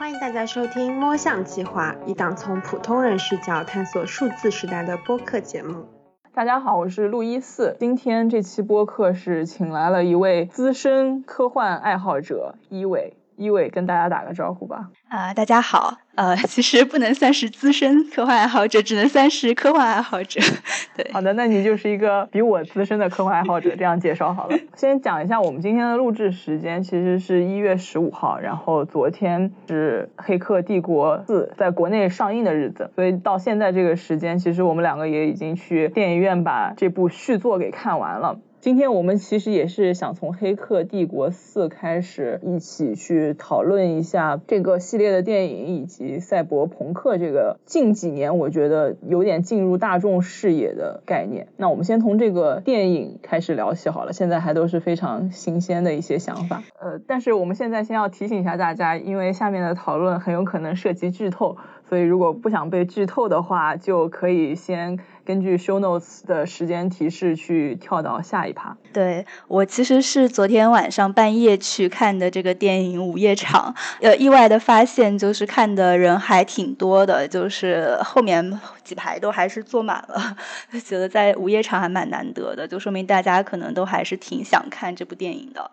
欢迎大家收听《摸象计划》，一档从普通人视角探索数字时代的播客节目。大家好，我是路一四。今天这期播客是请来了一位资深科幻爱好者伊伟。一伟跟大家打个招呼吧。啊，大家好。呃，其实不能算是资深科幻爱好者，只能算是科幻爱好者。对，好的，那你就是一个比我资深的科幻爱好者。这样介绍好了。先讲一下我们今天的录制时间，其实是一月十五号，然后昨天是《黑客帝国四》在国内上映的日子，所以到现在这个时间，其实我们两个也已经去电影院把这部续作给看完了。今天我们其实也是想从《黑客帝国四》开始，一起去讨论一下这个系列的电影，以及赛博朋克这个近几年我觉得有点进入大众视野的概念。那我们先从这个电影开始聊起好了，现在还都是非常新鲜的一些想法。呃，但是我们现在先要提醒一下大家，因为下面的讨论很有可能涉及剧透，所以如果不想被剧透的话，就可以先。根据 show notes 的时间提示去跳到下一趴。对我其实是昨天晚上半夜去看的这个电影午夜场，呃，意外的发现就是看的人还挺多的，就是后面几排都还是坐满了，觉得在午夜场还蛮难得的，就说明大家可能都还是挺想看这部电影的。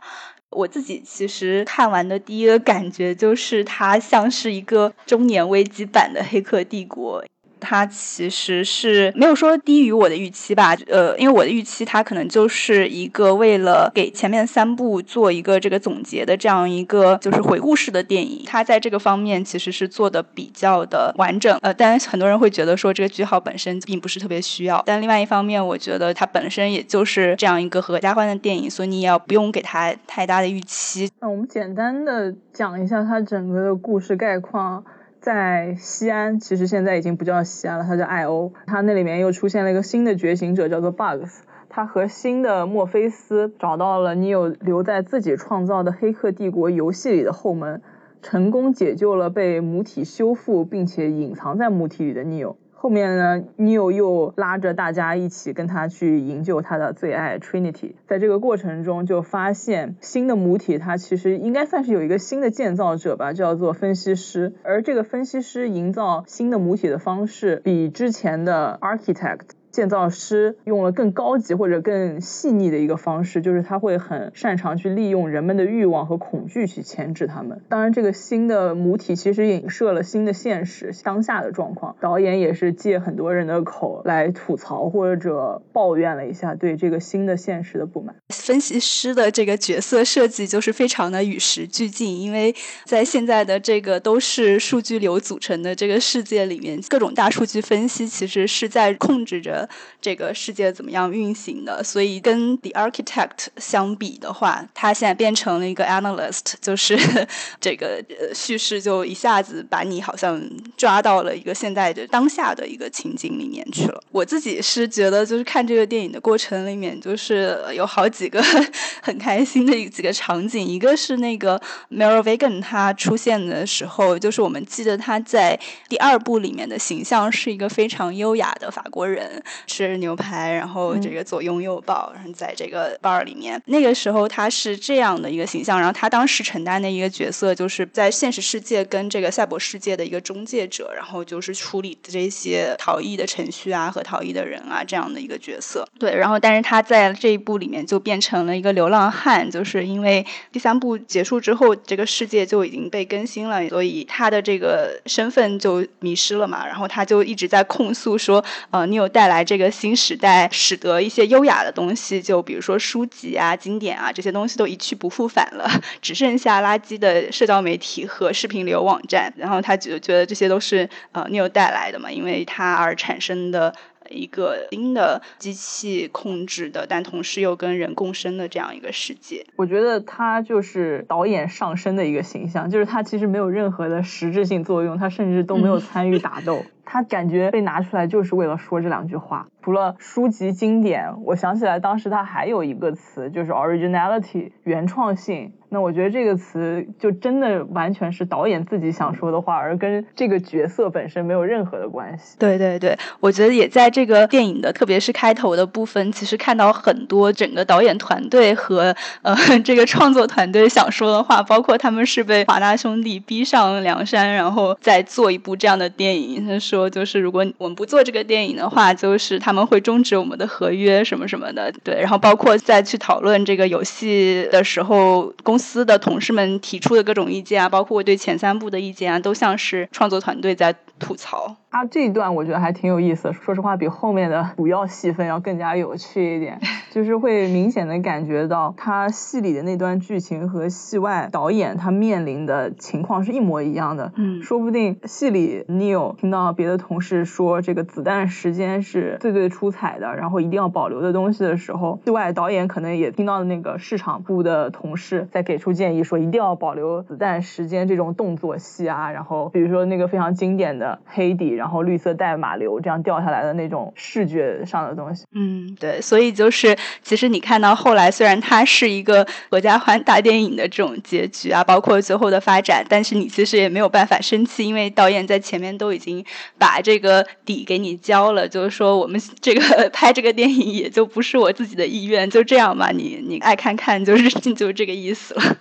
我自己其实看完的第一个感觉就是它像是一个中年危机版的《黑客帝国》。它其实是没有说低于我的预期吧，呃，因为我的预期它可能就是一个为了给前面三部做一个这个总结的这样一个就是回顾式的电影，它在这个方面其实是做的比较的完整，呃，但很多人会觉得说这个句号本身并不是特别需要，但另外一方面，我觉得它本身也就是这样一个合家欢的电影，所以你也要不用给它太大的预期。那我们简单的讲一下它整个的故事概况。在西安，其实现在已经不叫西安了，它叫艾欧。它那里面又出现了一个新的觉醒者，叫做 Bugs。他和新的墨菲斯找到了你有留在自己创造的《黑客帝国》游戏里的后门，成功解救了被母体修复并且隐藏在母体里的 Neo。后面呢，Neo 又拉着大家一起跟他去营救他的最爱 Trinity。在这个过程中，就发现新的母体，它其实应该算是有一个新的建造者吧，叫做分析师。而这个分析师营造新的母体的方式，比之前的 Architect。建造师用了更高级或者更细腻的一个方式，就是他会很擅长去利用人们的欲望和恐惧去牵制他们。当然，这个新的母体其实影射了新的现实，当下的状况。导演也是借很多人的口来吐槽或者抱怨了一下对这个新的现实的不满。分析师的这个角色设计就是非常的与时俱进，因为在现在的这个都是数据流组成的这个世界里面，各种大数据分析其实是在控制着。这个世界怎么样运行的？所以跟 The Architect 相比的话，他现在变成了一个 Analyst，就是 这个叙事就一下子把你好像抓到了一个现在的当下的一个情景里面去了。我自己是觉得，就是看这个电影的过程里面，就是有好几个 很开心的几个场景。一个是那个 Mary Vegan 他出现的时候，就是我们记得他在第二部里面的形象是一个非常优雅的法国人。吃牛排，然后这个左拥右抱，然后在这个 bar 里面，那个时候他是这样的一个形象。然后他当时承担的一个角色，就是在现实世界跟这个赛博世界的一个中介者，然后就是处理这些逃逸的程序啊和逃逸的人啊这样的一个角色。对，然后但是他在这一部里面就变成了一个流浪汉，就是因为第三部结束之后，这个世界就已经被更新了，所以他的这个身份就迷失了嘛。然后他就一直在控诉说，呃，你有带来。这个新时代使得一些优雅的东西，就比如说书籍啊、经典啊这些东西都一去不复返了，只剩下垃圾的社交媒体和视频流网站。然后他就觉得这些都是呃 New 带来的嘛，因为它而产生的一个新的机器控制的，但同时又跟人共生的这样一个世界。我觉得他就是导演上身的一个形象，就是他其实没有任何的实质性作用，他甚至都没有参与打斗。他感觉被拿出来就是为了说这两句话。除了书籍经典，我想起来当时他还有一个词，就是 originality 原创性。那我觉得这个词就真的完全是导演自己想说的话，而跟这个角色本身没有任何的关系。对对对，我觉得也在这个电影的，特别是开头的部分，其实看到很多整个导演团队和呃这个创作团队想说的话，包括他们是被华纳兄弟逼上梁山，然后再做一部这样的电影。他说，就是如果我们不做这个电影的话，就是他们会终止我们的合约什么什么的。对，然后包括再去讨论这个游戏的时候，公司的同事们提出的各种意见啊，包括我对前三部的意见啊，都像是创作团队在吐槽。他这一段我觉得还挺有意思，说实话比后面的主要戏份要更加有趣一点，就是会明显的感觉到他戏里的那段剧情和戏外导演他面临的情况是一模一样的。嗯，说不定戏里 Neil 听到别的同事说这个子弹时间是最最出彩的，然后一定要保留的东西的时候，戏外导演可能也听到了那个市场部的同事在给出建议，说一定要保留子弹时间这种动作戏啊，然后比如说那个非常经典的黑底。然后绿色带马流这样掉下来的那种视觉上的东西，嗯，对，所以就是其实你看到后来，虽然它是一个合家欢大电影的这种结局啊，包括最后的发展，但是你其实也没有办法生气，因为导演在前面都已经把这个底给你交了，就是说我们 这个 拍这个电影也就不是我自己的意愿，就这样吧，你你爱看看就是 就这个意思了。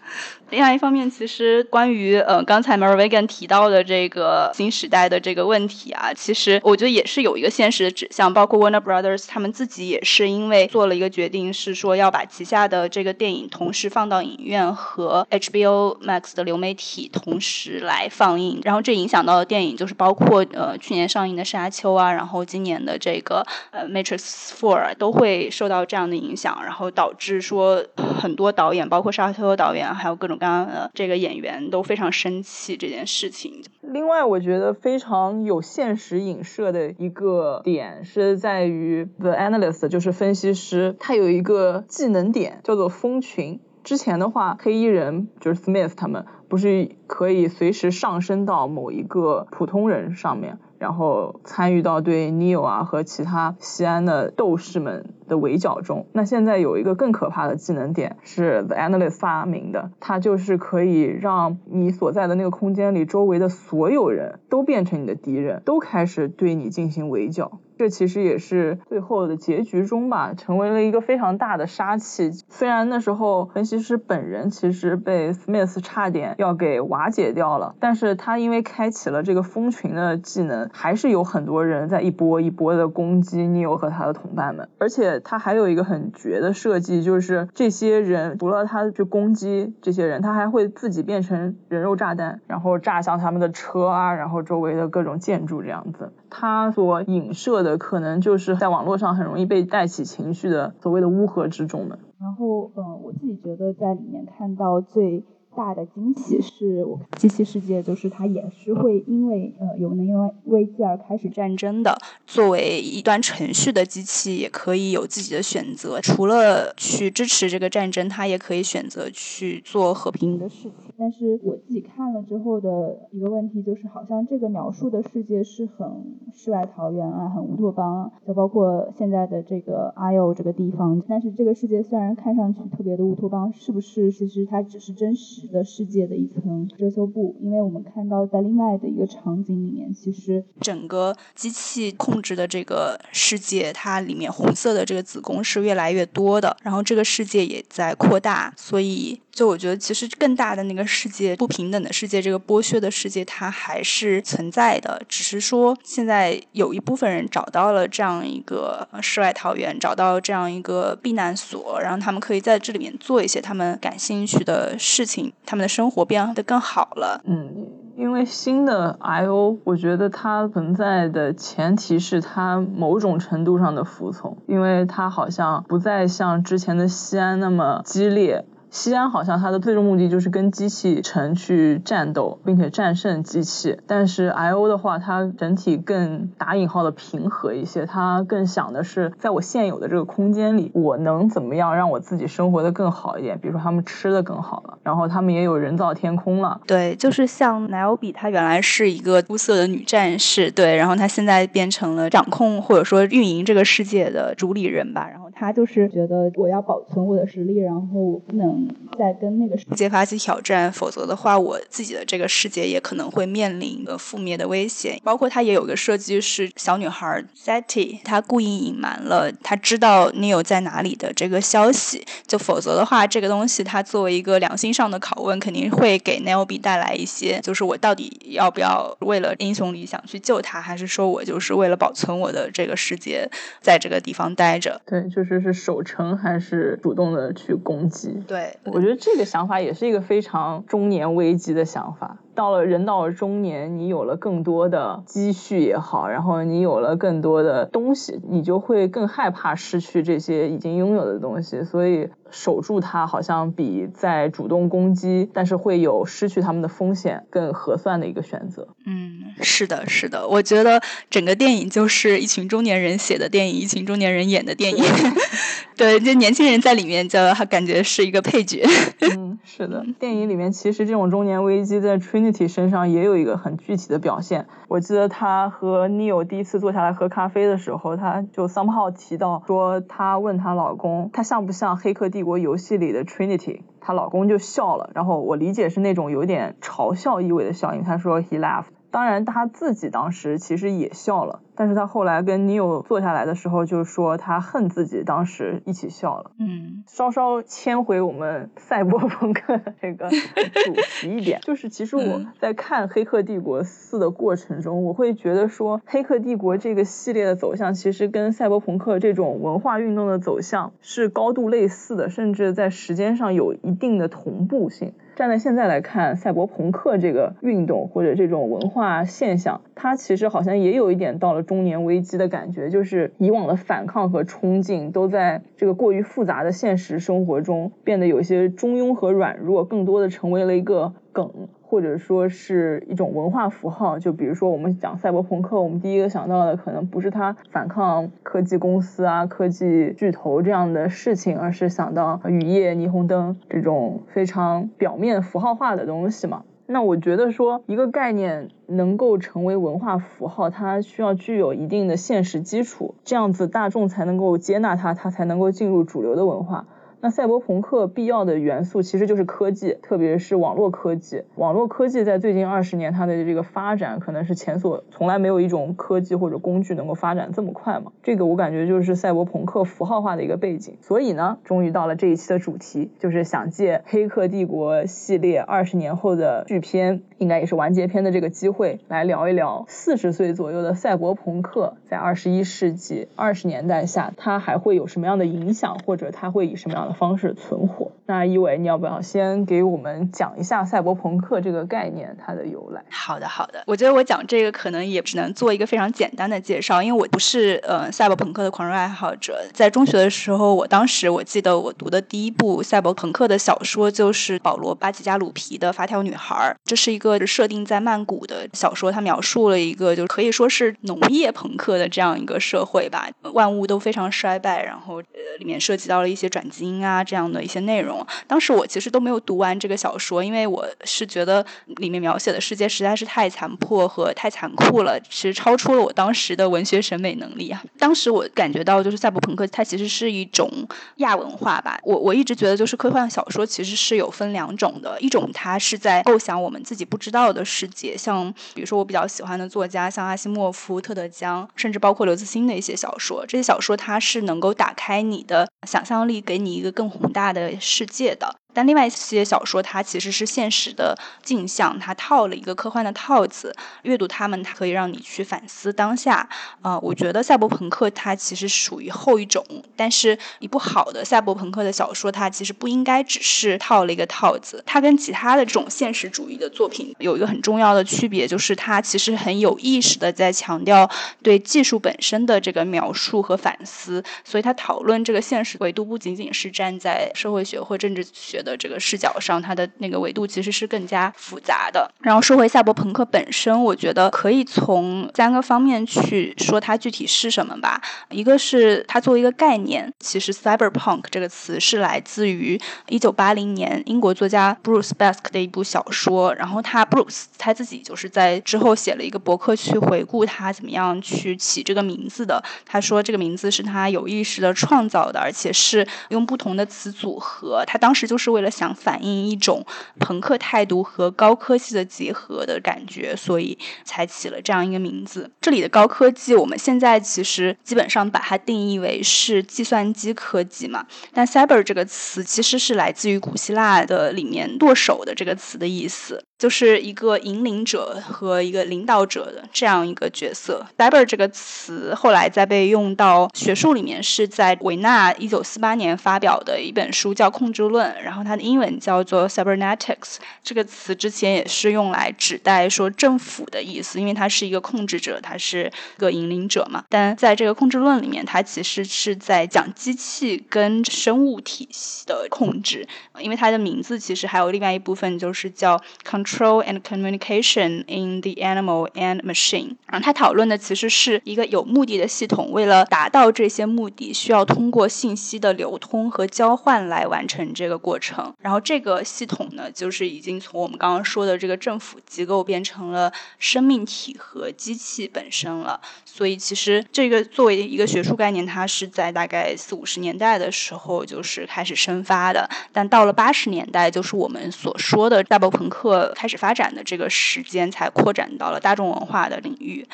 另外一方面，其实关于呃刚才 m a r v e g a n 提到的这个新时代的这个问题啊，其实我觉得也是有一个现实的指向。包括 Warner Brothers 他们自己也是因为做了一个决定，是说要把旗下的这个电影同时放到影院和 HBO Max 的流媒体同时来放映。然后这影响到的电影就是包括呃去年上映的《沙丘》啊，然后今年的这个呃 Matrix Four 都会受到这样的影响，然后导致说很多导演，包括沙丘的导演，还有各种。刚刚，这个演员都非常生气这件事情。另外，我觉得非常有现实影射的一个点是在于 The Analyst，就是分析师，他有一个技能点叫做蜂群。之前的话，黑衣人就是 Smith 他们不是可以随时上升到某一个普通人上面。然后参与到对 Neo 啊和其他西安的斗士们的围剿中。那现在有一个更可怕的技能点是 The Analyst 发明的，它就是可以让你所在的那个空间里周围的所有人都变成你的敌人，都开始对你进行围剿。这其实也是最后的结局中吧，成为了一个非常大的杀器。虽然那时候分析师本人其实被 Smith 差点要给瓦解掉了，但是他因为开启了这个蜂群的技能，还是有很多人在一波一波的攻击 Neo 和他的同伴们。而且他还有一个很绝的设计，就是这些人除了他去攻击这些人，他还会自己变成人肉炸弹，然后炸向他们的车啊，然后周围的各种建筑这样子。他所影射的可能就是在网络上很容易被带起情绪的所谓的乌合之众们。然后，嗯，我自己觉得在里面看到最。大的惊喜是我机器世界，就是它也是会因为呃有能源危机而开始战争的。作为一段程序的机器，也可以有自己的选择，除了去支持这个战争，它也可以选择去做和平的事情。但是我自己看了之后的一个问题就是，好像这个描述的世界是很世外桃源啊，很乌托邦，就包括现在的这个阿尤这个地方。但是这个世界虽然看上去特别的乌托邦，是不是其实它只是真实？的世界的一层遮羞布，因为我们看到在另外的一个场景里面，其实整个机器控制的这个世界，它里面红色的这个子宫是越来越多的，然后这个世界也在扩大，所以。就我觉得，其实更大的那个世界，不平等的世界，这个剥削的世界，它还是存在的。只是说，现在有一部分人找到了这样一个世外桃源，找到这样一个避难所，然后他们可以在这里面做一些他们感兴趣的事情，他们的生活变得更好了。嗯，因为新的 I O，我觉得它存在的前提是它某种程度上的服从，因为它好像不再像之前的西安那么激烈。西安好像它的最终目的就是跟机器城去战斗，并且战胜机器。但是 I O 的话，它整体更打引号的平和一些，它更想的是在我现有的这个空间里，我能怎么样让我自己生活的更好一点？比如说他们吃的更好了，然后他们也有人造天空了。对，就是像奈欧比，她原来是一个出色的女战士，对，然后她现在变成了掌控或者说运营这个世界的主理人吧，然后。她就是觉得我要保存我的实力，然后我不能再跟那个世界发起挑战，否则的话，我自己的这个世界也可能会面临一个覆灭的危险。包括他也有个设计是小女孩 Setty，她故意隐瞒了她知道 Neil 在哪里的这个消息，就否则的话，这个东西它作为一个良心上的拷问，肯定会给 B 带来一些，就是我到底要不要为了英雄理想去救他，还是说我就是为了保存我的这个世界，在这个地方待着？对，就。是是守城还是主动的去攻击？对，我觉得这个想法也是一个非常中年危机的想法。到了人到了中年，你有了更多的积蓄也好，然后你有了更多的东西，你就会更害怕失去这些已经拥有的东西，所以守住它好像比在主动攻击，但是会有失去他们的风险更合算的一个选择。嗯，是的，是的，我觉得整个电影就是一群中年人写的电影，一群中年人演的电影。对，就年轻人在里面，就感觉是一个配角。嗯，是的，电影里面其实这种中年危机在 Trinity 身上也有一个很具体的表现。我记得她和 Neil 第一次坐下来喝咖啡的时候，她就 somehow 提到说，她问她老公，他像不像《黑客帝国》游戏里的 Trinity？她老公就笑了，然后我理解是那种有点嘲笑意味的笑，因为他说 he laughed。当然，他自己当时其实也笑了，但是他后来跟 Neil 坐下来的时候，就说他恨自己当时一起笑了。嗯，稍稍迁回我们赛博朋克这个主题一点，就是其实我在看《黑客帝国四》的过程中，我会觉得说，《黑客帝国》这个系列的走向其实跟赛博朋克这种文化运动的走向是高度类似的，甚至在时间上有一定的同步性。站在现在来看，赛博朋克这个运动或者这种文化现象，它其实好像也有一点到了中年危机的感觉，就是以往的反抗和冲劲都在这个过于复杂的现实生活中变得有些中庸和软弱，更多的成为了一个梗。或者说是一种文化符号，就比如说我们讲赛博朋克，我们第一个想到的可能不是他反抗科技公司啊、科技巨头这样的事情，而是想到雨夜、霓虹灯这种非常表面符号化的东西嘛。那我觉得说一个概念能够成为文化符号，它需要具有一定的现实基础，这样子大众才能够接纳它，它才能够进入主流的文化。那赛博朋克必要的元素其实就是科技，特别是网络科技。网络科技在最近二十年，它的这个发展可能是前所从来没有一种科技或者工具能够发展这么快嘛。这个我感觉就是赛博朋克符号化的一个背景。所以呢，终于到了这一期的主题，就是想借《黑客帝国》系列二十年后的剧片，应该也是完结篇的这个机会，来聊一聊四十岁左右的赛博朋克在二十一世纪二十年代下，它还会有什么样的影响，或者它会以什么样的方式存活。那一伟，你要不要先给我们讲一下赛博朋克这个概念它的由来？好的，好的。我觉得我讲这个可能也只能做一个非常简单的介绍，因为我不是呃赛博朋克的狂热爱好者。在中学的时候，我当时我记得我读的第一部赛博朋克的小说就是保罗巴吉加鲁皮的《发条女孩》，这是一个设定在曼谷的小说，它描述了一个就是可以说是农业朋克的这样一个社会吧，万物都非常衰败，然后呃里面涉及到了一些转基因。啊，这样的一些内容，当时我其实都没有读完这个小说，因为我是觉得里面描写的世界实在是太残破和太残酷了，其实超出了我当时的文学审美能力啊。当时我感觉到，就是赛博朋克它其实是一种亚文化吧。我我一直觉得，就是科幻小说其实是有分两种的，一种它是在构想我们自己不知道的世界，像比如说我比较喜欢的作家，像阿西莫夫、特德·江，甚至包括刘慈欣的一些小说，这些小说它是能够打开你的想象力，给你一个。更宏大的世界的。但另外一些小说，它其实是现实的镜像，它套了一个科幻的套子。阅读它们，它可以让你去反思当下。呃，我觉得赛博朋克它其实属于后一种，但是一部好的赛博朋克的小说，它其实不应该只是套了一个套子。它跟其他的这种现实主义的作品有一个很重要的区别，就是它其实很有意识的在强调对技术本身的这个描述和反思。所以它讨论这个现实维度，不仅仅是站在社会学或政治学。的这个视角上，它的那个维度其实是更加复杂的。然后说回赛博朋克本身，我觉得可以从三个方面去说它具体是什么吧。一个是它作为一个概念，其实 cyberpunk 这个词是来自于一九八零年英国作家 Bruce Bask 的一部小说。然后他 Bruce 他自己就是在之后写了一个博客去回顾他怎么样去起这个名字的。他说这个名字是他有意识的创造的，而且是用不同的词组合。他当时就是为了想反映一种朋克态度和高科技的结合的感觉，所以才起了这样一个名字。这里的高科技，我们现在其实基本上把它定义为是计算机科技嘛。但 cyber 这个词其实是来自于古希腊的里面剁手的这个词的意思。就是一个引领者和一个领导者的这样一个角色。cyber 这个词后来再被用到学术里面，是在维纳一九四八年发表的一本书叫《控制论》，然后它的英文叫做 cybernetics。这个词之前也是用来指代说政府的意思，因为它是一个控制者，它是一个引领者嘛。但在这个控制论里面，它其实是在讲机器跟生物体系的控制，因为它的名字其实还有另外一部分就是叫 Con Control and communication in the animal and machine。然后他讨论的其实是一个有目的的系统，为了达到这些目的，需要通过信息的流通和交换来完成这个过程。然后这个系统呢，就是已经从我们刚刚说的这个政府机构变成了生命体和机器本身了。所以其实这个作为一个学术概念，它是在大概四五十年代的时候就是开始生发的。但到了八十年代，就是我们所说的赛博朋克。开始发展的这个时间，才扩展到了大众文化的领域。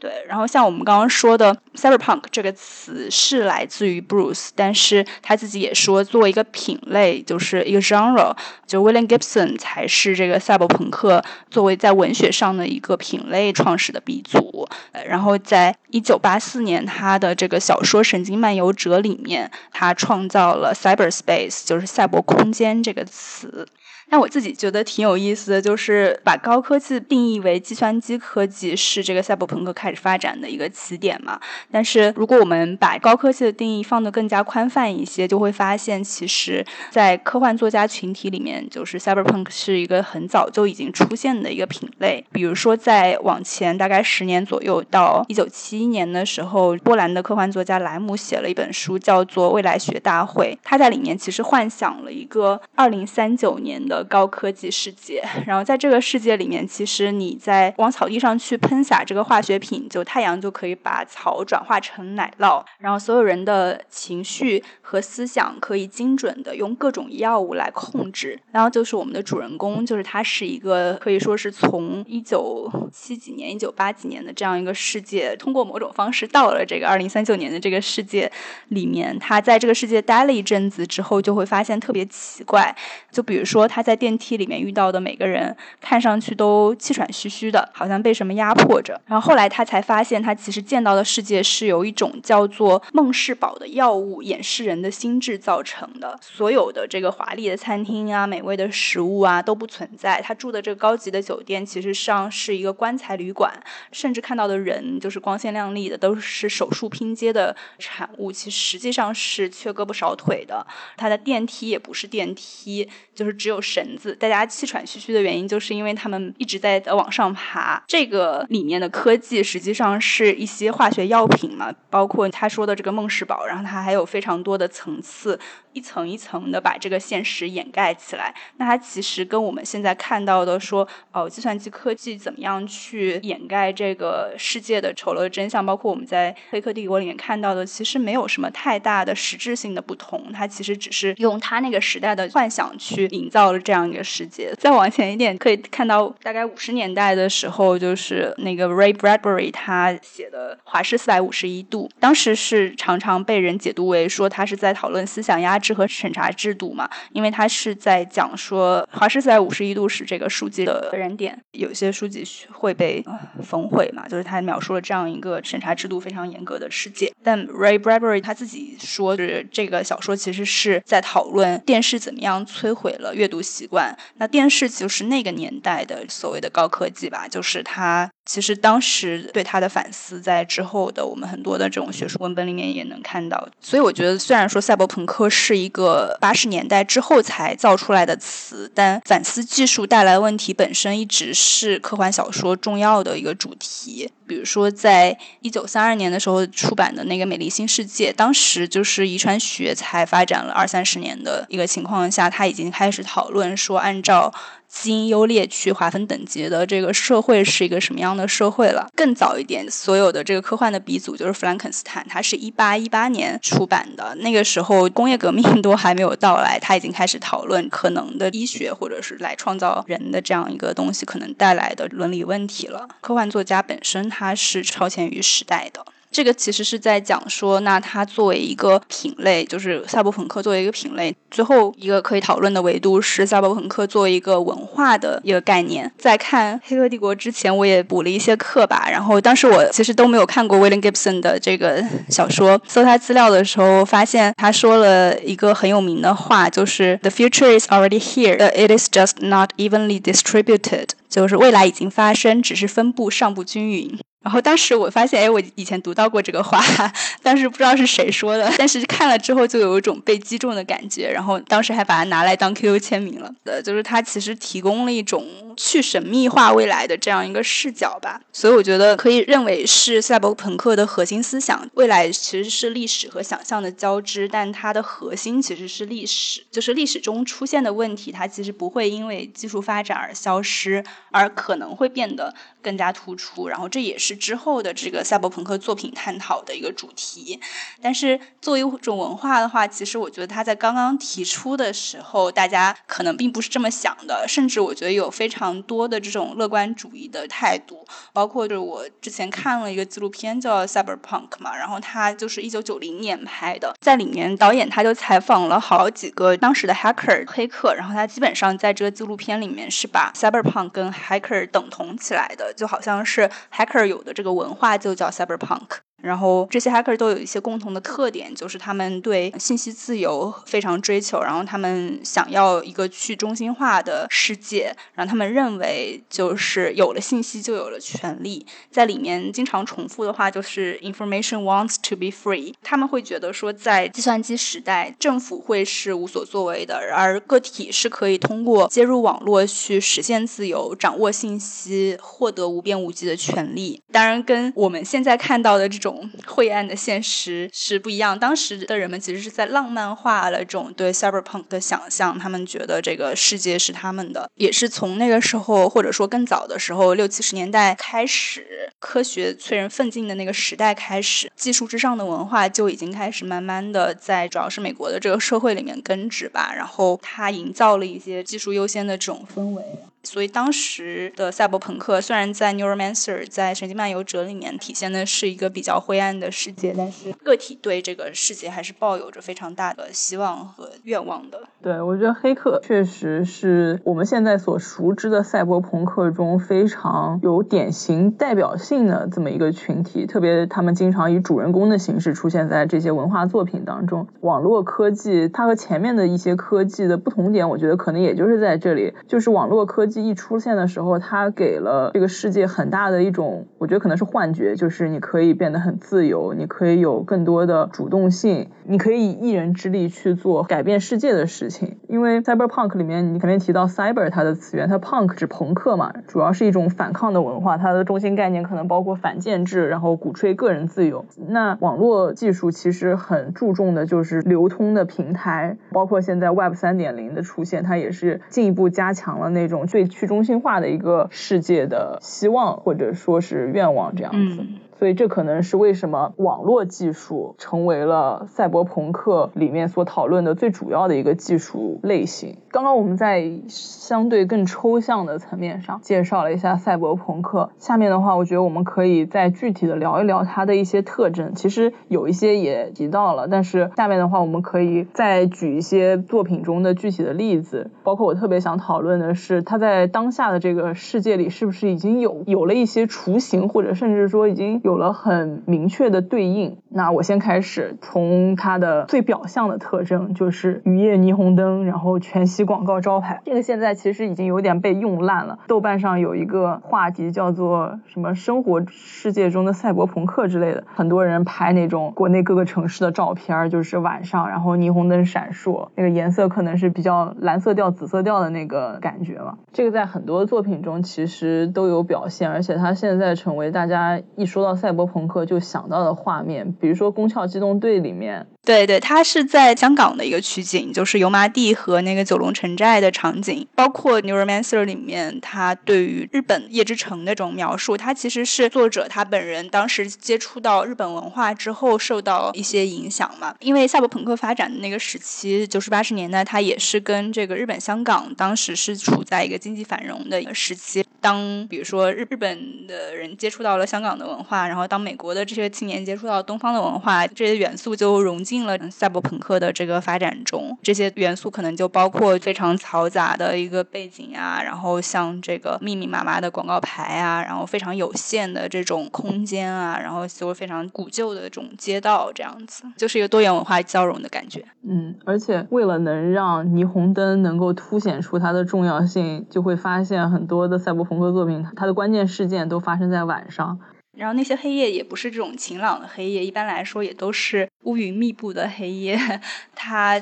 对，然后像我们刚刚说的 “cyberpunk” 这个词是来自于 Bruce，但是他自己也说，作为一个品类，就是一个 genre，就 William Gibson 才是这个赛博朋克作为在文学上的一个品类创始的鼻祖。然后在一九八四年，他的这个小说《神经漫游者》里面，他创造了 “cyberspace”，就是赛博空间这个词。但我自己觉得挺有意思的，就是把高科技定义为计算机科技是这个赛博朋克开开始发展的一个起点嘛。但是如果我们把高科技的定义放得更加宽泛一些，就会发现，其实，在科幻作家群体里面，就是 cyberpunk 是一个很早就已经出现的一个品类。比如说，在往前大概十年左右，到一九七一年的时候，波兰的科幻作家莱姆写了一本书，叫做《未来学大会》。他在里面其实幻想了一个二零三九年的。高科技世界，然后在这个世界里面，其实你在往草地上去喷洒这个化学品，就太阳就可以把草转化成奶酪，然后所有人的情绪和思想可以精准的用各种药物来控制。然后就是我们的主人公，就是他是一个可以说是从一九七几年、一九八几年的这样一个世界，通过某种方式到了这个二零三九年的这个世界里面。他在这个世界待了一阵子之后，就会发现特别奇怪，就比如说他。在电梯里面遇到的每个人，看上去都气喘吁吁的，好像被什么压迫着。然后后来他才发现，他其实见到的世界是由一种叫做梦氏宝的药物掩饰人的心智造成的。所有的这个华丽的餐厅啊、美味的食物啊都不存在。他住的这个高级的酒店，其实上是一个棺材旅馆。甚至看到的人，就是光鲜亮丽的，都是手术拼接的产物，其实实际上是缺胳膊少腿的。他的电梯也不是电梯，就是只有绳子，大家气喘吁吁的原因，就是因为他们一直在往上爬。这个里面的科技是实际上是一些化学药品嘛，包括他说的这个梦氏宝，然后它还有非常多的层次。一层一层的把这个现实掩盖起来，那它其实跟我们现在看到的说，哦，计算机科技怎么样去掩盖这个世界的丑陋的真相，包括我们在《黑客帝国》里面看到的，其实没有什么太大的实质性的不同。它其实只是用他那个时代的幻想去营造了这样一个世界。再往前一点，可以看到大概五十年代的时候，就是那个 Ray Bradbury 他写的《华氏四百五十一度》，当时是常常被人解读为说他是在讨论思想压。制和审查制度嘛，因为他是在讲说华氏四百五十一度是这个书籍的人点，有些书籍会被焚毁嘛，就是他描述了这样一个审查制度非常严格的世界。但 Ray Bradbury 他自己说，是这个小说其实是在讨论电视怎么样摧毁了阅读习惯。那电视就是那个年代的所谓的高科技吧，就是它。其实当时对他的反思，在之后的我们很多的这种学术文本里面也能看到。所以我觉得，虽然说赛博朋克是一个八十年代之后才造出来的词，但反思技术带来问题本身一直是科幻小说重要的一个主题。比如说，在一九三二年的时候出版的那个《美丽新世界》，当时就是遗传学才发展了二三十年的一个情况下，他已经开始讨论说，按照。基因优劣去划分等级的这个社会是一个什么样的社会了？更早一点，所有的这个科幻的鼻祖就是弗兰肯斯坦，他是一八一八年出版的。那个时候工业革命 都还没有到来，他已经开始讨论可能的医学或者是来创造人的这样一个东西可能带来的伦理问题了。科幻作家本身他是超前于时代的。这个其实是在讲说，那它作为一个品类，就是赛博朋克作为一个品类，最后一个可以讨论的维度是赛博朋克作为一个文化的一个概念。在看《黑客帝国》之前，我也补了一些课吧，然后当时我其实都没有看过 William Gibson 的这个小说，搜他资料的时候，发现他说了一个很有名的话，就是 “The future is already here, it is just not evenly distributed”，就是未来已经发生，只是分布尚不均匀。然后当时我发现，哎，我以前读到过这个话，当时不知道是谁说的，但是看了之后就有一种被击中的感觉。然后当时还把它拿来当 QQ 签名了。呃，就是它其实提供了一种去神秘化未来的这样一个视角吧。所以我觉得可以认为是赛博朋克的核心思想。未来其实是历史和想象的交织，但它的核心其实是历史，就是历史中出现的问题，它其实不会因为技术发展而消失，而可能会变得更加突出。然后这也是。之后的这个赛博朋克作品探讨的一个主题，但是作为一种文化的话，其实我觉得它在刚刚提出的时候，大家可能并不是这么想的，甚至我觉得有非常多的这种乐观主义的态度，包括就是我之前看了一个纪录片叫《Cyberpunk》嘛，然后它就是一九九零年拍的，在里面导演他就采访了好几个当时的 hacker 黑客，然后他基本上在这个纪录片里面是把 Cyberpunk 跟 hacker 等同起来的，就好像是 hacker 有。的这个文化就叫 cyberpunk。然后这些 hacker 都有一些共同的特点，就是他们对信息自由非常追求，然后他们想要一个去中心化的世界，然后他们认为就是有了信息就有了权利，在里面经常重复的话就是 information wants to be free。他们会觉得说，在计算机时代，政府会是无所作为的，而个体是可以通过接入网络去实现自由、掌握信息、获得无边无际的权利。当然，跟我们现在看到的这种。种晦暗的现实是不一样。当时的人们其实是在浪漫化了这种对 cyberpunk 的想象，他们觉得这个世界是他们的。也是从那个时候，或者说更早的时候，六七十年代开始，科学催人奋进的那个时代开始，技术之上的文化就已经开始慢慢的在主要是美国的这个社会里面根植吧。然后它营造了一些技术优先的这种氛围。所以当时的赛博朋克虽然在《Neuromancer》在《神经漫游者》里面体现的是一个比较灰暗的世界，但是个体对这个世界还是抱有着非常大的希望和愿望的。对，我觉得黑客确实是我们现在所熟知的赛博朋克中非常有典型代表性的这么一个群体，特别他们经常以主人公的形式出现在这些文化作品当中。网络科技它和前面的一些科技的不同点，我觉得可能也就是在这里，就是网络科技。技一出现的时候，它给了这个世界很大的一种，我觉得可能是幻觉，就是你可以变得很自由，你可以有更多的主动性，你可以以一人之力去做改变世界的事情。因为 cyberpunk 里面，你肯定提到 cyber 它的词源，它 punk 指朋克嘛，主要是一种反抗的文化，它的中心概念可能包括反建制，然后鼓吹个人自由。那网络技术其实很注重的就是流通的平台，包括现在 Web 三点零的出现，它也是进一步加强了那种。最去中心化的一个世界的希望，或者说是愿望这样子。所以这可能是为什么网络技术成为了赛博朋克里面所讨论的最主要的一个技术类型。刚刚我们在相对更抽象的层面上介绍了一下赛博朋克，下面的话，我觉得我们可以再具体的聊一聊它的一些特征。其实有一些也提到了，但是下面的话，我们可以再举一些作品中的具体的例子。包括我特别想讨论的是，它在当下的这个世界里，是不是已经有有了一些雏形，或者甚至说已经。有了很明确的对应。那我先开始从它的最表象的特征，就是雨夜霓虹灯，然后全息广告招牌。这个现在其实已经有点被用烂了。豆瓣上有一个话题叫做什么“生活世界中的赛博朋克”之类的，很多人拍那种国内各个城市的照片，就是晚上，然后霓虹灯闪烁，那个颜色可能是比较蓝色调、紫色调的那个感觉嘛。这个在很多作品中其实都有表现，而且它现在成为大家一说到赛博朋克就想到的画面。比如说《宫壳机动队》里面，对对，它是在香港的一个取景，就是油麻地和那个九龙城寨的场景，包括《Neuromancer》里面，它对于日本夜之城的这种描述，它其实是作者他本人当时接触到日本文化之后受到一些影响嘛。因为赛博朋克发展的那个时期，九十八十年代，它也是跟这个日本香港当时是处在一个经济繁荣的一个时期。当比如说日日本的人接触到了香港的文化，然后当美国的这些青年接触到东方的文化，这些元素就融进了赛博朋克的这个发展中。这些元素可能就包括非常嘈杂的一个背景啊，然后像这个密密麻麻的广告牌啊，然后非常有限的这种空间啊，然后就非常古旧的这种街道，这样子就是一个多元文化交融的感觉。嗯，而且为了能让霓虹灯能够凸显出它的重要性，就会发现很多的赛博朋克作品，它的关键事件都发生在晚上。然后那些黑夜也不是这种晴朗的黑夜，一般来说也都是乌云密布的黑夜。它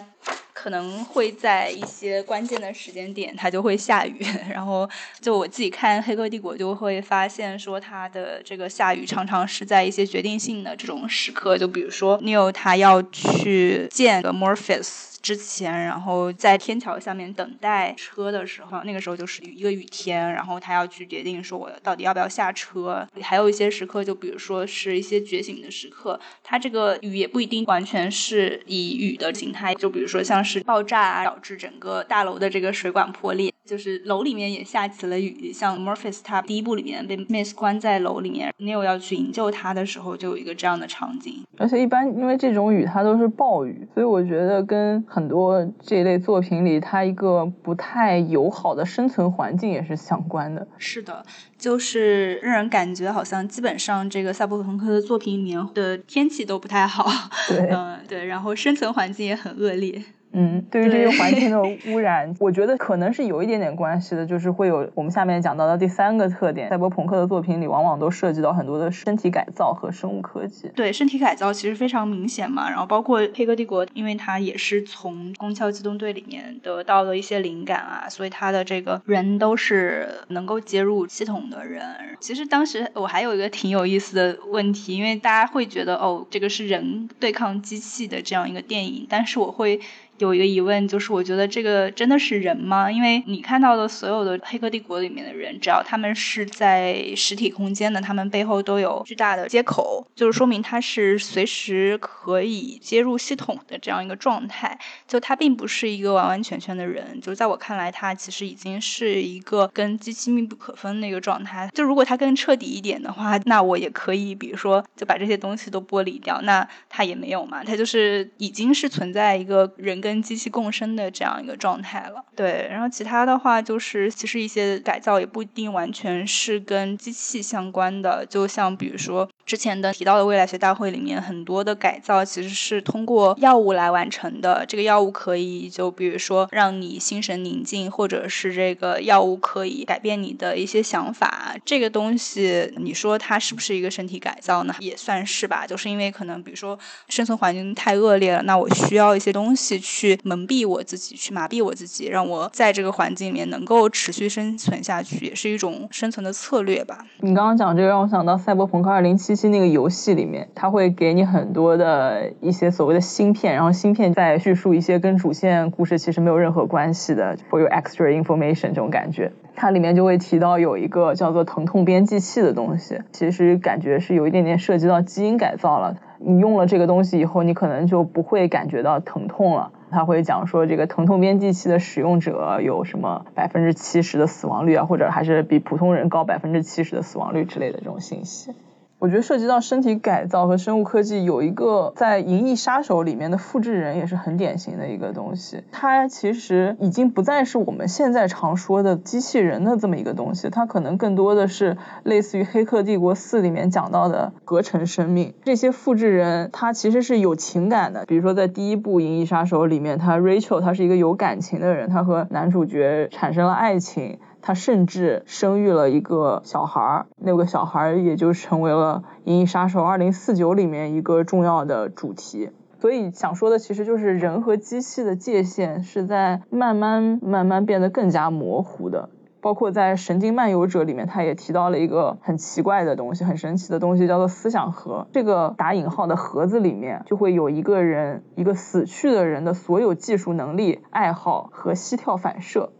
可能会在一些关键的时间点，它就会下雨。然后就我自己看《黑客帝国》，就会发现说它的这个下雨常常是在一些决定性的这种时刻，就比如说 Neil 他要去见个 Morpheus。之前，然后在天桥下面等待车的时候，那个时候就是一个雨天，然后他要去决定说我到底要不要下车。还有一些时刻，就比如说是一些觉醒的时刻，它这个雨也不一定完全是以雨的形态，就比如说像是爆炸啊，导致整个大楼的这个水管破裂。就是楼里面也下起了雨，像 Morpheus 他第一部里面被 Miss 关在楼里面，Neil 要去营救他的时候，就有一个这样的场景。而且一般因为这种雨它都是暴雨，所以我觉得跟很多这类作品里它一个不太友好的生存环境也是相关的。是的，就是让人感觉好像基本上这个萨博朋克的作品里面的天气都不太好。对，嗯，对，然后生存环境也很恶劣。嗯，对于这些环境的污染，我觉得可能是有一点点关系的，就是会有我们下面讲到的第三个特点，赛博朋克的作品里往往都涉及到很多的身体改造和生物科技。对，身体改造其实非常明显嘛，然后包括《黑客帝国》，因为它也是从《攻壳机动队》里面得到了一些灵感啊，所以它的这个人都是能够接入系统的人。其实当时我还有一个挺有意思的问题，因为大家会觉得哦，这个是人对抗机器的这样一个电影，但是我会。有一个疑问，就是我觉得这个真的是人吗？因为你看到的所有的《黑客帝国》里面的人，只要他们是在实体空间的，他们背后都有巨大的接口，就是说明他是随时可以接入系统的这样一个状态。就他并不是一个完完全全的人，就在我看来，他其实已经是一个跟机器密不可分的一个状态。就如果他更彻底一点的话，那我也可以，比如说就把这些东西都剥离掉，那他也没有嘛，他就是已经是存在一个人。跟机器共生的这样一个状态了，对。然后其他的话，就是其实一些改造也不一定完全是跟机器相关的，就像比如说。之前的提到的未来学大会里面，很多的改造其实是通过药物来完成的。这个药物可以就比如说让你心神宁静，或者是这个药物可以改变你的一些想法。这个东西你说它是不是一个身体改造呢？也算是吧。就是因为可能比如说生存环境太恶劣了，那我需要一些东西去去蒙蔽我自己，去麻痹我自己，让我在这个环境里面能够持续生存下去，也是一种生存的策略吧。你刚刚讲这个让我想到《赛博朋克2077》。那个游戏里面，它会给你很多的一些所谓的芯片，然后芯片在叙述一些跟主线故事其实没有任何关系的，for your extra information 这种感觉。它里面就会提到有一个叫做疼痛编辑器的东西，其实感觉是有一点点涉及到基因改造了。你用了这个东西以后，你可能就不会感觉到疼痛了。他会讲说，这个疼痛编辑器的使用者有什么百分之七十的死亡率啊，或者还是比普通人高百分之七十的死亡率之类的这种信息。我觉得涉及到身体改造和生物科技，有一个在《银翼杀手》里面的复制人也是很典型的一个东西。它其实已经不再是我们现在常说的机器人的这么一个东西，它可能更多的是类似于《黑客帝国四》里面讲到的合成生命。这些复制人它其实是有情感的，比如说在第一部《银翼杀手》里面，他 Rachel 他是一个有感情的人，他和男主角产生了爱情。他甚至生育了一个小孩儿，那个小孩儿也就成为了《银翼杀手2049》里面一个重要的主题。所以想说的其实就是人和机器的界限是在慢慢慢慢变得更加模糊的。包括在《神经漫游者》里面，他也提到了一个很奇怪的东西，很神奇的东西，叫做思想盒。这个打引号的盒子里面就会有一个人，一个死去的人的所有技术能力、爱好和膝跳反射。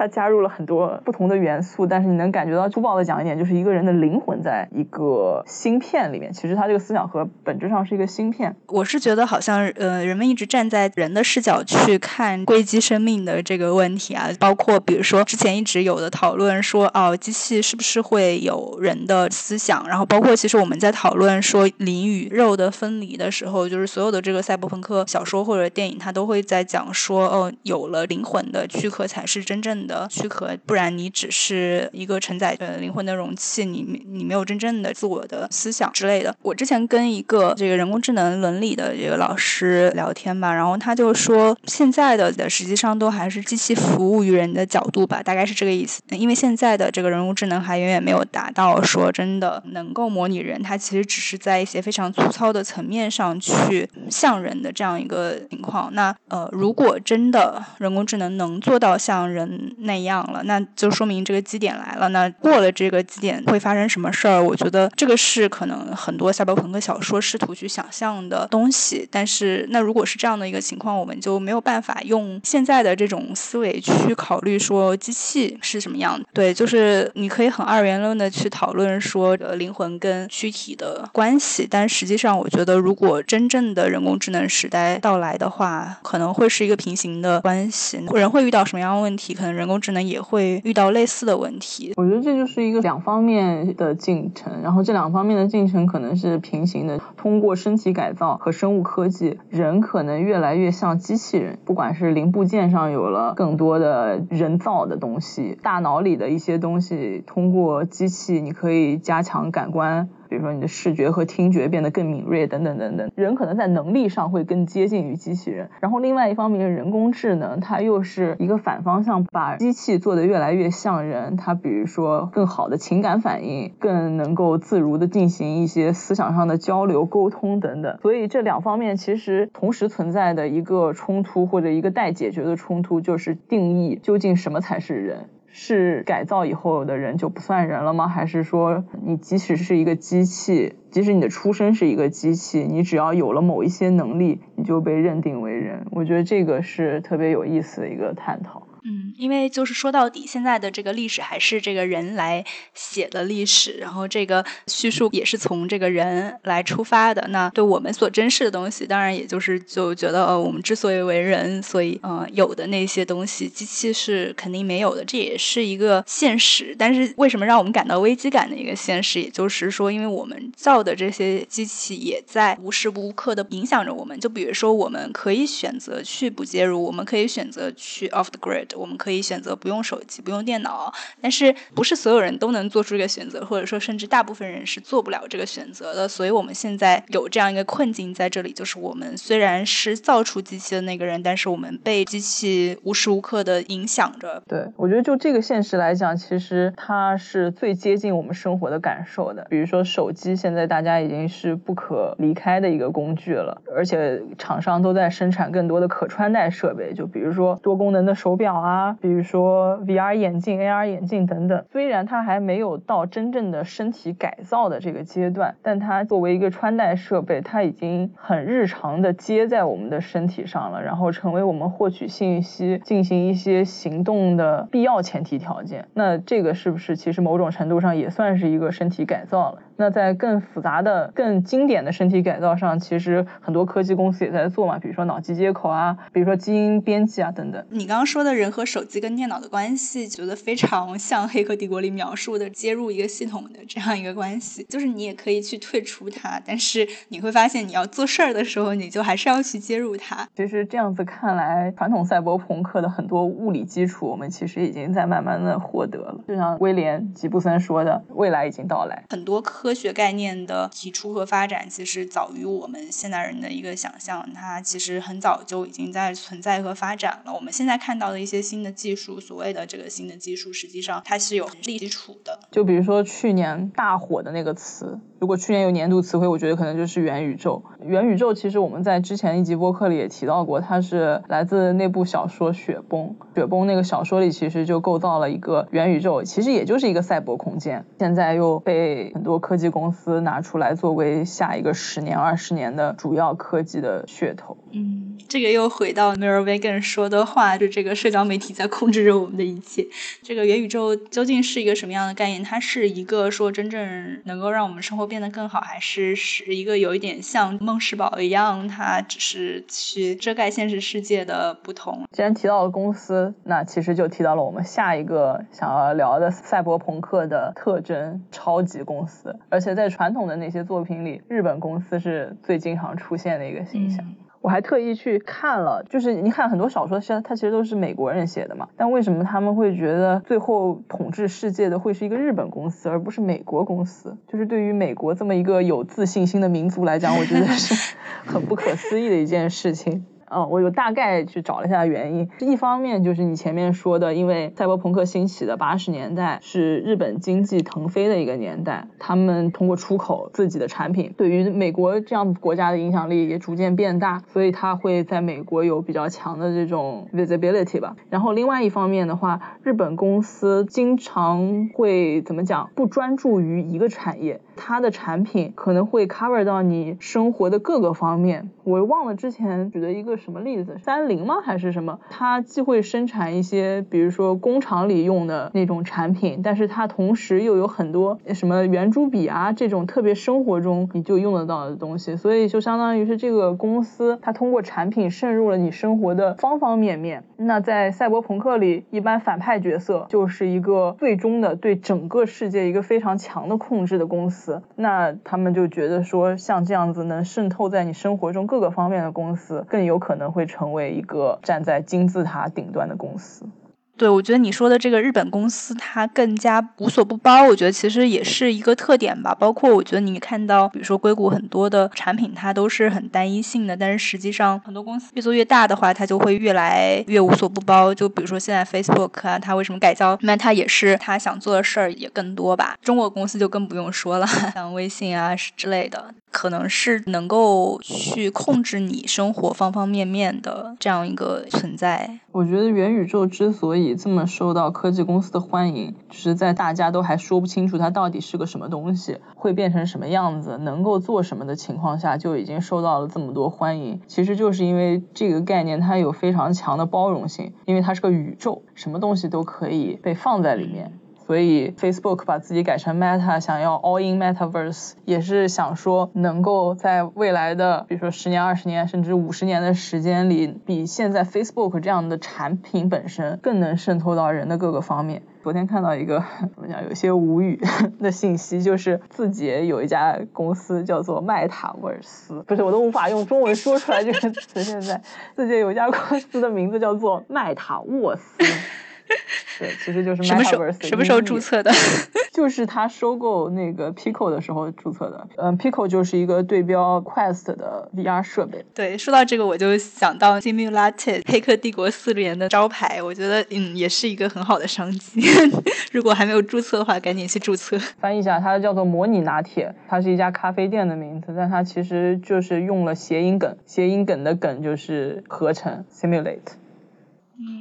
它加入了很多不同的元素，但是你能感觉到，粗暴的讲一点，就是一个人的灵魂在一个芯片里面。其实它这个思想盒本质上是一个芯片。我是觉得好像呃，人们一直站在人的视角去看硅基生命的这个问题啊，包括比如说之前一直有的讨论说，哦，机器是不是会有人的思想？然后包括其实我们在讨论说灵与肉的分离的时候，就是所有的这个赛博朋克小说或者电影，它都会在讲说，哦，有了灵魂的躯壳才是真正。的躯壳，不然你只是一个承载着灵魂的容器，你你没有真正的自我的思想之类的。我之前跟一个这个人工智能伦理的这个老师聊天吧，然后他就说，现在的的实际上都还是机器服务于人的角度吧，大概是这个意思。因为现在的这个人工智能还远远没有达到说真的能够模拟人，它其实只是在一些非常粗糙的层面上去像人的这样一个情况。那呃，如果真的人工智能能做到像人，那样了，那就说明这个基点来了。那过了这个基点会发生什么事儿？我觉得这个是可能很多赛博朋克小说试图去想象的东西。但是，那如果是这样的一个情况，我们就没有办法用现在的这种思维去考虑说机器是什么样的。对，就是你可以很二元论的去讨论说灵魂跟躯体的关系，但实际上，我觉得如果真正的人工智能时代到来的话，可能会是一个平行的关系。人会遇到什么样的问题？可能。人工智能也会遇到类似的问题。我觉得这就是一个两方面的进程，然后这两方面的进程可能是平行的。通过身体改造和生物科技，人可能越来越像机器人，不管是零部件上有了更多的人造的东西，大脑里的一些东西，通过机器你可以加强感官。比如说你的视觉和听觉变得更敏锐等等等等，人可能在能力上会更接近于机器人。然后另外一方面，人工智能它又是一个反方向，把机器做得越来越像人。它比如说更好的情感反应，更能够自如的进行一些思想上的交流沟通等等。所以这两方面其实同时存在的一个冲突或者一个待解决的冲突，就是定义究竟什么才是人。是改造以后的人就不算人了吗？还是说你即使是一个机器，即使你的出身是一个机器，你只要有了某一些能力，你就被认定为人？我觉得这个是特别有意思的一个探讨。嗯，因为就是说到底，现在的这个历史还是这个人来写的历史，然后这个叙述也是从这个人来出发的。那对我们所珍视的东西，当然也就是就觉得，呃，我们之所以为人，所以嗯，有的那些东西，机器是肯定没有的，这也是一个现实。但是为什么让我们感到危机感的一个现实，也就是说，因为我们造的这些机器也在无时无刻的影响着我们。就比如说，我们可以选择去不介入，我们可以选择去 off the grid。我们可以选择不用手机、不用电脑，但是不是所有人都能做出这个选择，或者说甚至大部分人是做不了这个选择的。所以我们现在有这样一个困境在这里，就是我们虽然是造出机器的那个人，但是我们被机器无时无刻的影响着。对，我觉得就这个现实来讲，其实它是最接近我们生活的感受的。比如说手机，现在大家已经是不可离开的一个工具了，而且厂商都在生产更多的可穿戴设备，就比如说多功能的手表。啊，比如说 VR 眼镜、AR 眼镜等等，虽然它还没有到真正的身体改造的这个阶段，但它作为一个穿戴设备，它已经很日常的接在我们的身体上了，然后成为我们获取信息、进行一些行动的必要前提条件。那这个是不是其实某种程度上也算是一个身体改造了？那在更复杂的、更经典的身体改造上，其实很多科技公司也在做嘛，比如说脑机接口啊，比如说基因编辑啊等等。你刚刚说的人和手机跟电脑的关系，觉得非常 像《黑客帝国》里描述的接入一个系统的这样一个关系，就是你也可以去退出它，但是你会发现你要做事儿的时候，你就还是要去接入它。其实这样子看来，传统赛博朋克的很多物理基础，我们其实已经在慢慢的获得了。就像威廉吉布森说的，未来已经到来。很多科科学概念的提出和发展，其实早于我们现代人的一个想象，它其实很早就已经在存在和发展了。我们现在看到的一些新的技术，所谓的这个新的技术，实际上它是有立基础的。就比如说去年大火的那个词，如果去年有年度词汇，我觉得可能就是元宇宙。元宇宙其实我们在之前一集播客里也提到过，它是来自那部小说《雪崩》。雪崩那个小说里其实就构造了一个元宇宙，其实也就是一个赛博空间。现在又被很多科技公司拿出来作为下一个十年、二十年的主要科技的噱头。嗯，这个又回到 m i r r o Vegan 说的话，就这个社交媒体在控制着我们的一切。这个元宇宙究竟是一个什么样的概念？它是一个说真正能够让我们生活变得更好，还是是一个有一点像梦世宝一样，它只是去遮盖现实世界的不同？既然提到了公司，那其实就提到了我们下一个想要聊的赛博朋克的特征——超级公司。而且在传统的那些作品里，日本公司是最经常出现的一个形象。我还特意去看了，就是你看很多小说，它它其实都是美国人写的嘛，但为什么他们会觉得最后统治世界的会是一个日本公司，而不是美国公司？就是对于美国这么一个有自信心的民族来讲，我觉得是 很不可思议的一件事情。嗯，我有大概去找了一下原因。一方面就是你前面说的，因为赛博朋克兴起的八十年代是日本经济腾飞的一个年代，他们通过出口自己的产品，对于美国这样国家的影响力也逐渐变大，所以它会在美国有比较强的这种 visibility 吧。然后另外一方面的话，日本公司经常会怎么讲，不专注于一个产业，它的产品可能会 cover 到你生活的各个方面。我忘了之前举的一个。什么例子？三菱吗？还是什么？它既会生产一些，比如说工厂里用的那种产品，但是它同时又有很多什么圆珠笔啊这种特别生活中你就用得到的东西，所以就相当于是这个公司它通过产品渗入了你生活的方方面面。那在赛博朋克里，一般反派角色就是一个最终的对整个世界一个非常强的控制的公司，那他们就觉得说像这样子能渗透在你生活中各个方面的公司更有可。能会成为一个站在金字塔顶端的公司。对，我觉得你说的这个日本公司，它更加无所不包，我觉得其实也是一个特点吧。包括我觉得你看到，比如说硅谷很多的产品，它都是很单一性的，但是实际上很多公司越做越大的话，它就会越来越无所不包。就比如说现在 Facebook 啊，它为什么改造 Meta 也是它想做的事儿也更多吧。中国公司就更不用说了，像微信啊之类的。可能是能够去控制你生活方方面面的这样一个存在。我觉得元宇宙之所以这么受到科技公司的欢迎，就是在大家都还说不清楚它到底是个什么东西，会变成什么样子，能够做什么的情况下，就已经受到了这么多欢迎。其实就是因为这个概念它有非常强的包容性，因为它是个宇宙，什么东西都可以被放在里面。所以 Facebook 把自己改成 Meta，想要 All in Metaverse，也是想说能够在未来的，比如说十年、二十年，甚至五十年的时间里，比现在 Facebook 这样的产品本身更能渗透到人的各个方面。昨天看到一个 怎么讲，有些无语 的信息，就是字节有一家公司叫做麦塔沃斯，不是我都无法用中文说出来这个词。现在字节有一家公司的名字叫做麦塔沃斯。对，其实就是什么时候什么时候注册的？就是他收购那个 Pico 的时候注册的。嗯，Pico 就是一个对标 Quest 的 VR 设备。对，说到这个，我就想到 Simulated 黑客帝国四连的招牌，我觉得嗯，也是一个很好的商机。如果还没有注册的话，赶紧去注册。翻译一下，它叫做模拟拿铁，它是一家咖啡店的名字，但它其实就是用了谐音梗，谐音梗的梗就是合成 Simulate。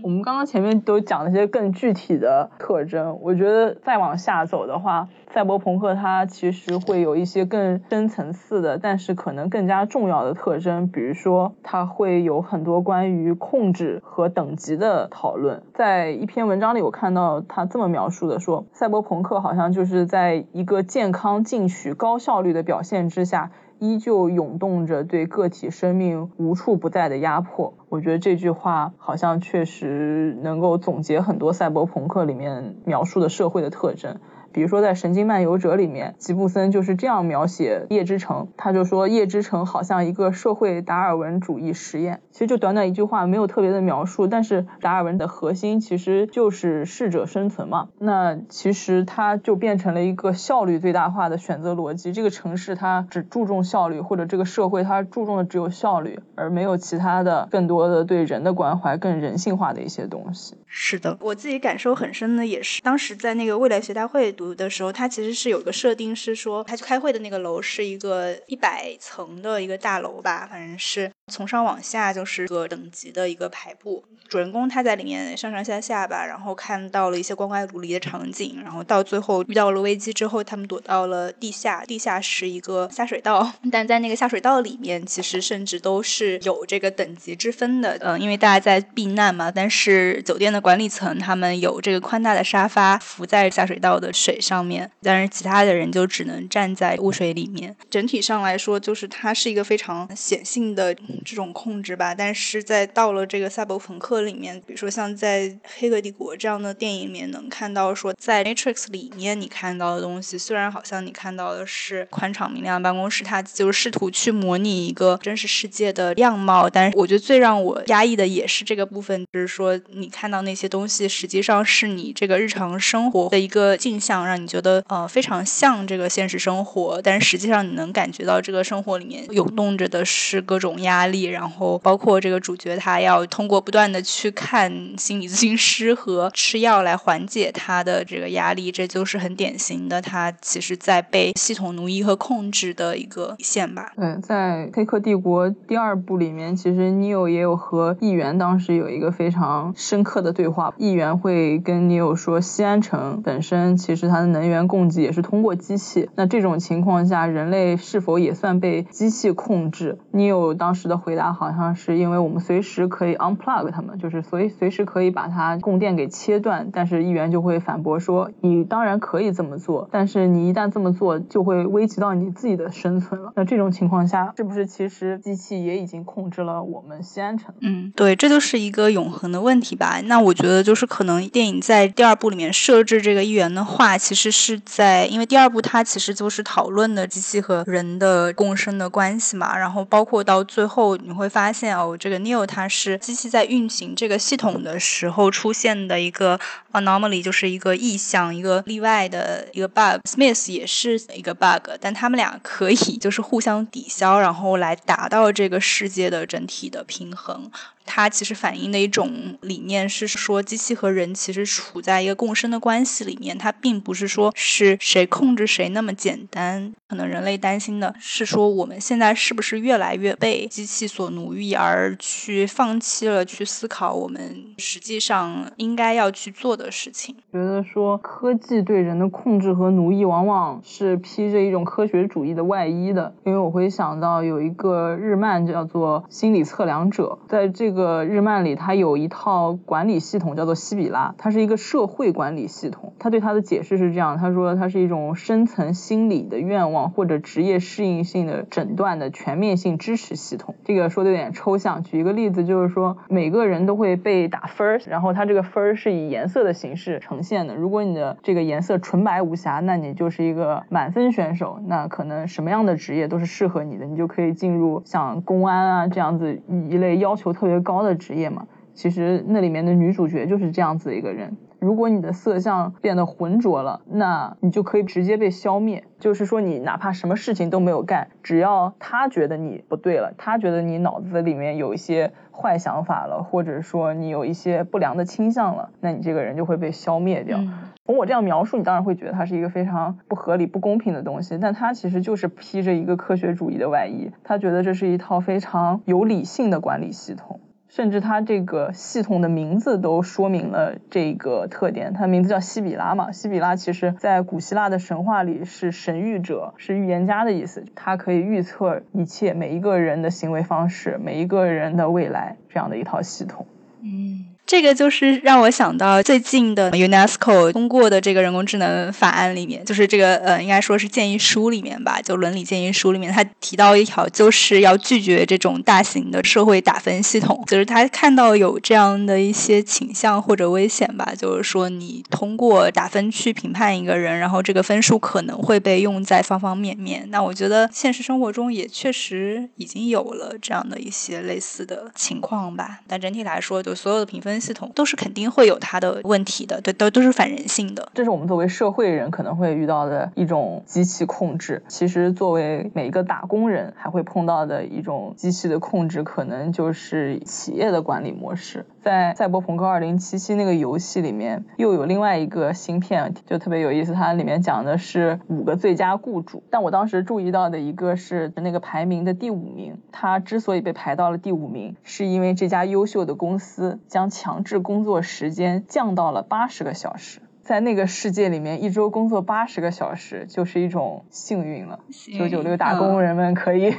我们刚刚前面都讲了一些更具体的特征，我觉得再往下走的话，赛博朋克它其实会有一些更深层次的，但是可能更加重要的特征，比如说它会有很多关于控制和等级的讨论。在一篇文章里，我看到他这么描述的，说赛博朋克好像就是在一个健康、进取、高效率的表现之下。依旧涌动着对个体生命无处不在的压迫，我觉得这句话好像确实能够总结很多赛博朋克里面描述的社会的特征。比如说在《神经漫游者》里面，吉布森就是这样描写夜之城，他就说夜之城好像一个社会达尔文主义实验。其实就短短一句话，没有特别的描述，但是达尔文的核心其实就是适者生存嘛。那其实它就变成了一个效率最大化的选择逻辑。这个城市它只注重效率，或者这个社会它注重的只有效率，而没有其他的更多的对人的关怀、更人性化的一些东西。是的，我自己感受很深的也是当时在那个未来学大会。读的时候，它其实是有个设定，是说他去开会的那个楼是一个一百层的一个大楼吧，反正是。从上往下就是个等级的一个排布，主人公他在里面上上下下吧，然后看到了一些光怪陆离的场景，然后到最后遇到了危机之后，他们躲到了地下，地下是一个下水道，但在那个下水道里面，其实甚至都是有这个等级之分的，嗯，因为大家在避难嘛，但是酒店的管理层他们有这个宽大的沙发浮在下水道的水上面，但是其他的人就只能站在污水里面。整体上来说，就是它是一个非常显性的。这种控制吧，但是在到了这个赛博朋克里面，比如说像在《黑客帝国》这样的电影里面，能看到说在 Matrix 里面你看到的东西，虽然好像你看到的是宽敞明亮的办公室，它就是试图去模拟一个真实世界的样貌，但是我觉得最让我压抑的也是这个部分，就是说你看到那些东西实际上是你这个日常生活的一个镜像，让你觉得呃非常像这个现实生活，但是实际上你能感觉到这个生活里面涌动着的是各种压。力，然后包括这个主角，他要通过不断的去看心理咨询师和吃药来缓解他的这个压力，这就是很典型的他其实在被系统奴役和控制的一个线吧。对，在《黑客帝国》第二部里面，其实 Neo 也有和议员当时有一个非常深刻的对话。议员会跟 Neo 说，西安城本身其实它的能源供给也是通过机器，那这种情况下，人类是否也算被机器控制？Neo 当时的。回答好像是因为我们随时可以 unplug 他们，就是所以随时可以把它供电给切断。但是议员就会反驳说，你当然可以这么做，但是你一旦这么做，就会危及到你自己的生存了。那这种情况下，是不是其实机器也已经控制了我们西安城？嗯，对，这就是一个永恒的问题吧。那我觉得就是可能电影在第二部里面设置这个议员的话，其实是在因为第二部它其实就是讨论的机器和人的共生的关系嘛，然后包括到最后。你会发现哦，这个 Neo 它是机器在运行这个系统的时候出现的一个 anomaly，就是一个异象，一个例外的一个 bug。Smith 也是一个 bug，但他们俩可以就是互相抵消，然后来达到这个世界的整体的平衡。它其实反映的一种理念是说，机器和人其实处在一个共生的关系里面，它并不是说是谁控制谁那么简单。可能人类担心的是说，我们现在是不是越来越被机器所奴役，而去放弃了去思考我们实际上应该要去做的事情？觉得说科技对人的控制和奴役，往往是披着一种科学主义的外衣的。因为我会想到有一个日漫叫做《心理测量者》，在这个。个日漫里，它有一套管理系统叫做西比拉，它是一个社会管理系统。他对它的解释是这样，他说它是一种深层心理的愿望或者职业适应性的诊断的全面性支持系统。这个说的有点抽象，举一个例子就是说，每个人都会被打分，然后它这个分儿是以颜色的形式呈现的。如果你的这个颜色纯白无瑕，那你就是一个满分选手，那可能什么样的职业都是适合你的，你就可以进入像公安啊这样子一类要求特别高。高的职业嘛，其实那里面的女主角就是这样子一个人。如果你的色相变得浑浊了，那你就可以直接被消灭。就是说，你哪怕什么事情都没有干，只要他觉得你不对了，他觉得你脑子里面有一些坏想法了，或者说你有一些不良的倾向了，那你这个人就会被消灭掉。从我这样描述，你当然会觉得它是一个非常不合理、不公平的东西，但它其实就是披着一个科学主义的外衣。他觉得这是一套非常有理性的管理系统。甚至它这个系统的名字都说明了这个特点。它名字叫西比拉嘛，西比拉其实在古希腊的神话里是神谕者，是预言家的意思。它可以预测一切，每一个人的行为方式，每一个人的未来，这样的一套系统。嗯。这个就是让我想到最近的 UNESCO 通过的这个人工智能法案里面，就是这个呃，应该说是建议书里面吧，就伦理建议书里面，他提到一条，就是要拒绝这种大型的社会打分系统，就是他看到有这样的一些倾向或者危险吧，就是说你通过打分去评判一个人，然后这个分数可能会被用在方方面面。那我觉得现实生活中也确实已经有了这样的一些类似的情况吧，但整体来说，就所有的评分。系统都是肯定会有它的问题的，对，都都是反人性的。这是我们作为社会人可能会遇到的一种机器控制。其实作为每一个打工人还会碰到的一种机器的控制，可能就是企业的管理模式。在《赛博朋克2077》那个游戏里面，又有另外一个芯片，就特别有意思。它里面讲的是五个最佳雇主，但我当时注意到的一个是那个排名的第五名。他之所以被排到了第五名，是因为这家优秀的公司将强制工作时间降到了八十个小时。在那个世界里面，一周工作八十个小时就是一种幸运了。九九六打工人们可以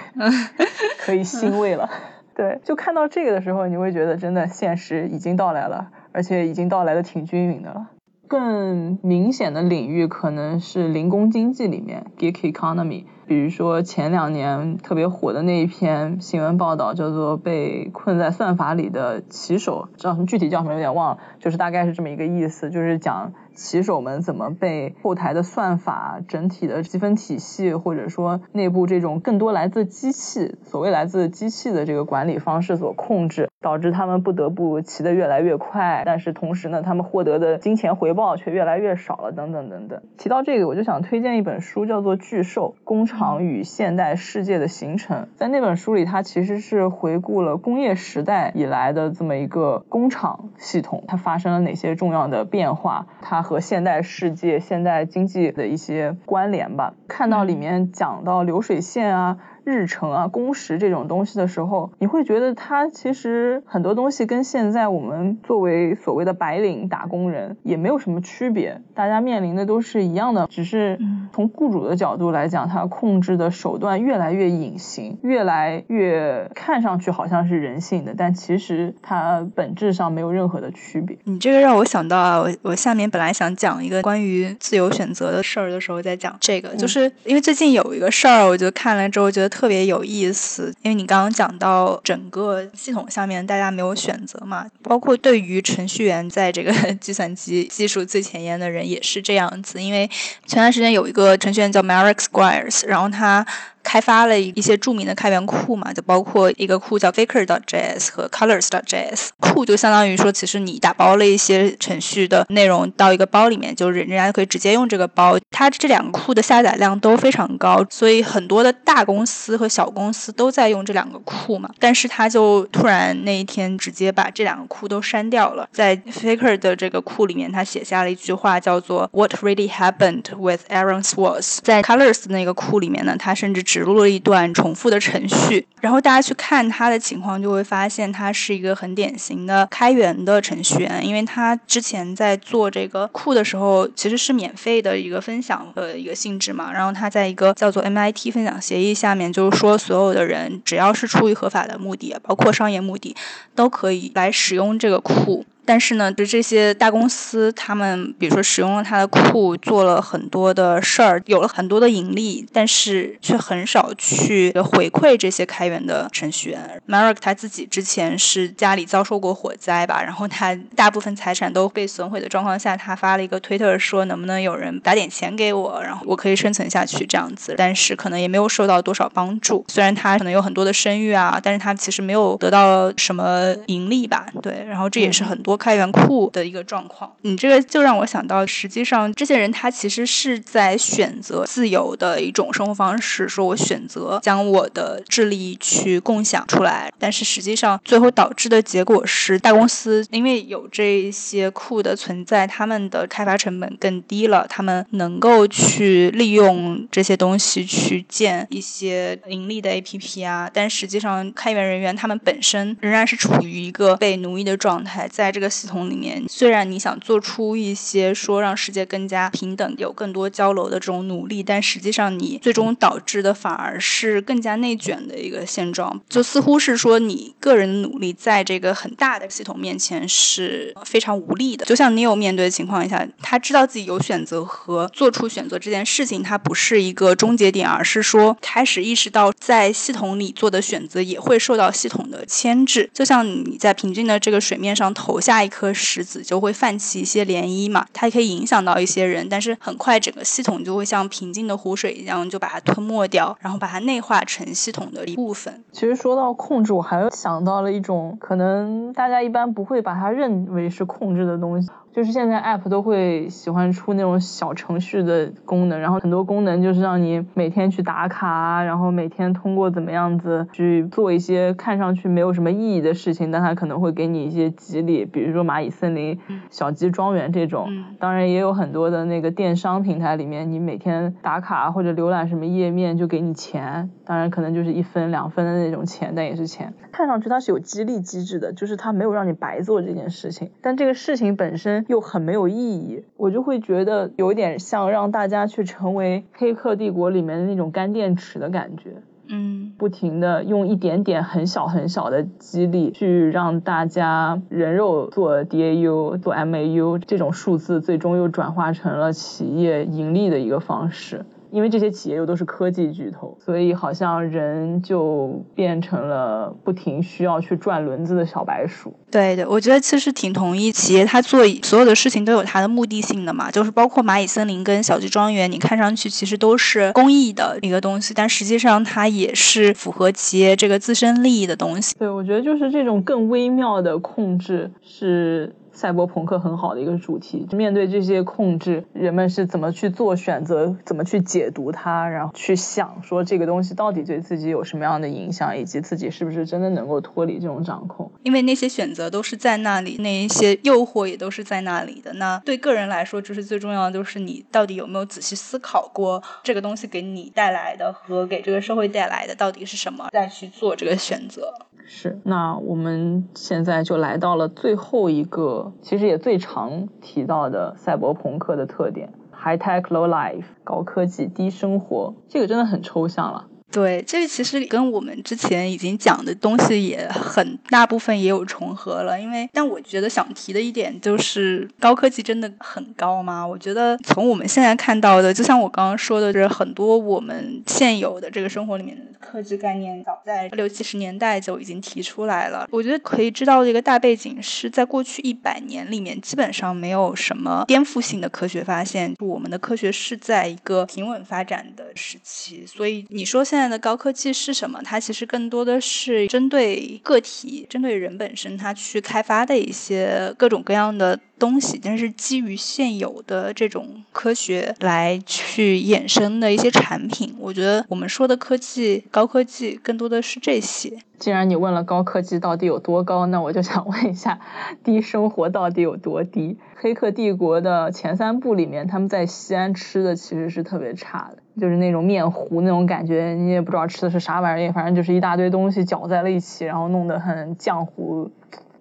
可以欣慰了。对，就看到这个的时候，你会觉得真的现实已经到来了，而且已经到来的挺均匀的了。更明显的领域可能是零工经济里面，gig economy。比如说前两年特别火的那一篇新闻报道，叫做《被困在算法里的棋手》，叫什么具体叫什么有点忘了，就是大概是这么一个意思，就是讲骑手们怎么被后台的算法、整体的积分体系，或者说内部这种更多来自机器，所谓来自机器的这个管理方式所控制，导致他们不得不骑得越来越快，但是同时呢，他们获得的金钱回报却越来越少了，等等等等。提到这个，我就想推荐一本书，叫做《巨兽工》。厂与现代世界的形成，在那本书里，它其实是回顾了工业时代以来的这么一个工厂系统，它发生了哪些重要的变化，它和现代世界、现代经济的一些关联吧。看到里面讲到流水线啊。日程啊，工时这种东西的时候，你会觉得它其实很多东西跟现在我们作为所谓的白领打工人也没有什么区别，大家面临的都是一样的，只是从雇主的角度来讲，他控制的手段越来越隐形，越来越看上去好像是人性的，但其实它本质上没有任何的区别。你这个让我想到啊，我我下面本来想讲一个关于自由选择的事儿的时候再讲这个，就是因为最近有一个事儿，我就看了之后觉得。特特别有意思，因为你刚刚讲到整个系统下面大家没有选择嘛，包括对于程序员在这个 计算机技术最前沿的人也是这样子。因为前段时间有一个程序员叫 Marek Squires，然后他。开发了一些著名的开源库嘛，就包括一个库叫 Faker.js 和 Colors.js。库就相当于说，其实你打包了一些程序的内容到一个包里面，就是人家可以直接用这个包。它这两个库的下载量都非常高，所以很多的大公司司和小公司都在用这两个库嘛。但是他就突然那一天直接把这两个库都删掉了，在 Faker 的这个库里面，他写下了一句话，叫做 What really happened with Aaron Swartz？在 Colors 那个库里面呢，他甚至植入了一段重复的程序，然后大家去看他的情况，就会发现他是一个很典型的开源的程序员，因为他之前在做这个库的时候，其实是免费的一个分享的一个性质嘛。然后他在一个叫做 MIT 分享协议下面，就是说所有的人只要是出于合法的目的，包括商业目的，都可以来使用这个库。但是呢，就这些大公司，他们比如说使用了他的库，做了很多的事儿，有了很多的盈利，但是却很少去回馈这些开源的程序员。Marek 他自己之前是家里遭受过火灾吧，然后他大部分财产都被损毁的状况下，他发了一个推特说，能不能有人打点钱给我，然后我可以生存下去这样子。但是可能也没有受到多少帮助，虽然他可能有很多的声誉啊，但是他其实没有得到什么盈利吧。对，然后这也是很多。开源库的一个状况。你这个就让我想到，实际上这些人他其实是在选择自由的一种生活方式，说我选择将我的智力去共享出来，但是实际上最后导致的结果是大公司因为有这些库的存在，他们的开发成本更低了，他们能够去利用这些东西去建一些盈利的 APP 啊，但实际上开源人员他们本身仍然是处于一个被奴役的状态，在这这个系统里面，虽然你想做出一些说让世界更加平等、有更多交流的这种努力，但实际上你最终导致的反而是更加内卷的一个现状，就似乎是说你个人的努力在这个很大的系统面前是非常无力的。就像你有面对的情况下，他知道自己有选择和做出选择这件事情，它不是一个终结点，而是说开始意识到在系统里做的选择也会受到系统的牵制。就像你在平静的这个水面上投下下一颗石子，就会泛起一些涟漪嘛，它可以影响到一些人，但是很快整个系统就会像平静的湖水一样，就把它吞没掉，然后把它内化成系统的一部分。其实说到控制，我还想到了一种可能大家一般不会把它认为是控制的东西。就是现在 App 都会喜欢出那种小程序的功能，然后很多功能就是让你每天去打卡，然后每天通过怎么样子去做一些看上去没有什么意义的事情，但它可能会给你一些激励，比如说蚂蚁森林、小鸡庄园这种。当然也有很多的那个电商平台里面，你每天打卡或者浏览什么页面就给你钱，当然可能就是一分两分的那种钱，但也是钱。看上去它是有激励机制的，就是它没有让你白做这件事情，但这个事情本身。又很没有意义，我就会觉得有点像让大家去成为《黑客帝国》里面的那种干电池的感觉，嗯，不停的用一点点很小很小的激励去让大家人肉做 DAU 做 MAU 这种数字，最终又转化成了企业盈利的一个方式。因为这些企业又都是科技巨头，所以好像人就变成了不停需要去转轮子的小白鼠。对对，我觉得其实挺同意，企业它做所有的事情都有它的目的性的嘛，就是包括蚂蚁森林跟小鸡庄园，你看上去其实都是公益的一个东西，但实际上它也是符合企业这个自身利益的东西。对，我觉得就是这种更微妙的控制是。赛博朋克很好的一个主题，面对这些控制，人们是怎么去做选择，怎么去解读它，然后去想说这个东西到底对自己有什么样的影响，以及自己是不是真的能够脱离这种掌控。因为那些选择都是在那里，那一些诱惑也都是在那里的。那对个人来说，就是最重要的，就是你到底有没有仔细思考过这个东西给你带来的和给这个社会带来的到底是什么，再去做这个选择。是，那我们现在就来到了最后一个，其实也最常提到的赛博朋克的特点：high tech low life，高科技低生活。这个真的很抽象了。对，这个其实跟我们之前已经讲的东西也很大部分也有重合了。因为，但我觉得想提的一点就是，高科技真的很高吗？我觉得从我们现在看到的，就像我刚刚说的，就是很多我们现有的这个生活里面的科技概念，早在六七十年代就已经提出来了。我觉得可以知道的一个大背景是在过去一百年里面，基本上没有什么颠覆性的科学发现。我们的科学是在一个平稳发展的时期，所以你说现在现在的高科技是什么？它其实更多的是针对个体、针对人本身，它去开发的一些各种各样的。东西，但是基于现有的这种科学来去衍生的一些产品，我觉得我们说的科技、高科技更多的是这些。既然你问了高科技到底有多高，那我就想问一下，低生活到底有多低？黑客帝国的前三部里面，他们在西安吃的其实是特别差的，就是那种面糊那种感觉，你也不知道吃的是啥玩意儿，反正就是一大堆东西搅在了一起，然后弄得很浆糊，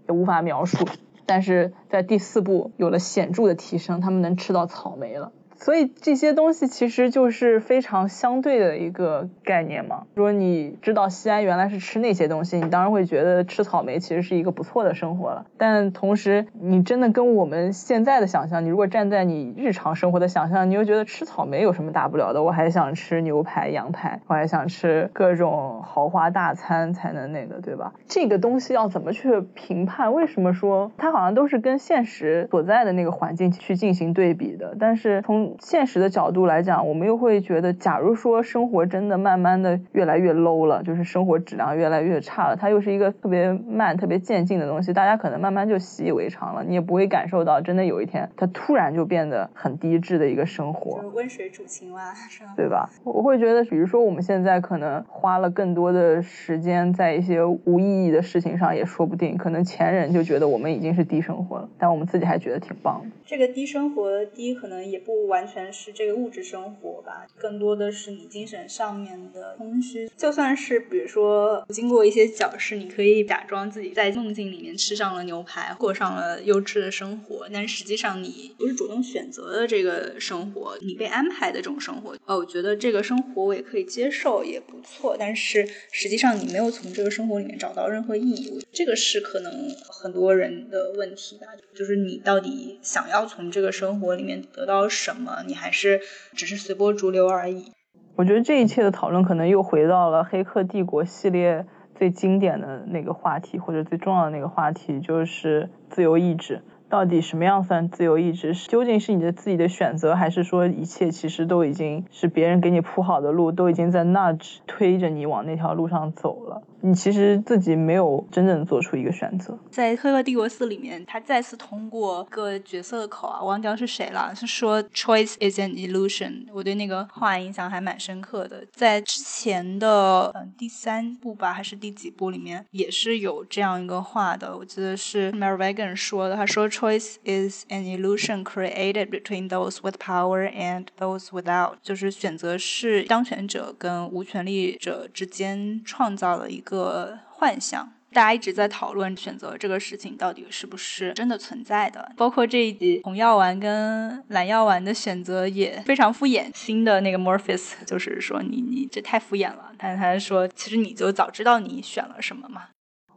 也无法描述。但是在第四部有了显著的提升，他们能吃到草莓了。所以这些东西其实就是非常相对的一个概念嘛。说你知道西安原来是吃那些东西，你当然会觉得吃草莓其实是一个不错的生活了。但同时，你真的跟我们现在的想象，你如果站在你日常生活的想象，你又觉得吃草莓有什么大不了的？我还想吃牛排、羊排，我还想吃各种豪华大餐才能那个，对吧？这个东西要怎么去评判？为什么说它好像都是跟现实所在的那个环境去进行对比的？但是从从现实的角度来讲，我们又会觉得，假如说生活真的慢慢的越来越 low 了，就是生活质量越来越差了，它又是一个特别慢、特别渐进的东西，大家可能慢慢就习以为常了，你也不会感受到真的有一天它突然就变得很低质的一个生活。温水煮青蛙，是吧？对吧？我会觉得，比如说我们现在可能花了更多的时间在一些无意义的事情上，也说不定。可能前人就觉得我们已经是低生活了，但我们自己还觉得挺棒的。这个低生活低，可能也不完完全是这个物质生活吧，更多的是你精神上面的空虚。就算是比如说经过一些矫饰，你可以假装自己在梦境里面吃上了牛排，过上了优质的生活，但实际上你不是主动选择的这个生活，你被安排的这种生活。哦，我觉得这个生活我也可以接受，也不错。但是实际上你没有从这个生活里面找到任何意义，这个是可能很多人的问题吧。就是你到底想要从这个生活里面得到什么？你还是只是随波逐流而已？我觉得这一切的讨论可能又回到了《黑客帝国》系列最经典的那个话题，或者最重要的那个话题，就是自由意志。到底什么样算自由意志？究竟是你的自己的选择，还是说一切其实都已经是别人给你铺好的路，都已经在那推着你往那条路上走了？你其实自己没有真正做出一个选择。在《黑客帝国四》里面，他再次通过个角色的口啊，忘掉是谁了，是说 “choice is an illusion”。我对那个话印象还蛮深刻的。在之前的嗯第三部吧，还是第几部里面，也是有这样一个话的。我记得是 Mary Wagon 说的，他说 “choice is an illusion created between those with power and those without”，就是选择是当权者跟无权力者之间创造了一个。个幻象，大家一直在讨论选择这个事情到底是不是真的存在的。包括这一集红药丸跟蓝药丸的选择也非常敷衍。新的那个 Morpheus 就是说你你这太敷衍了，但他说其实你就早知道你选了什么嘛。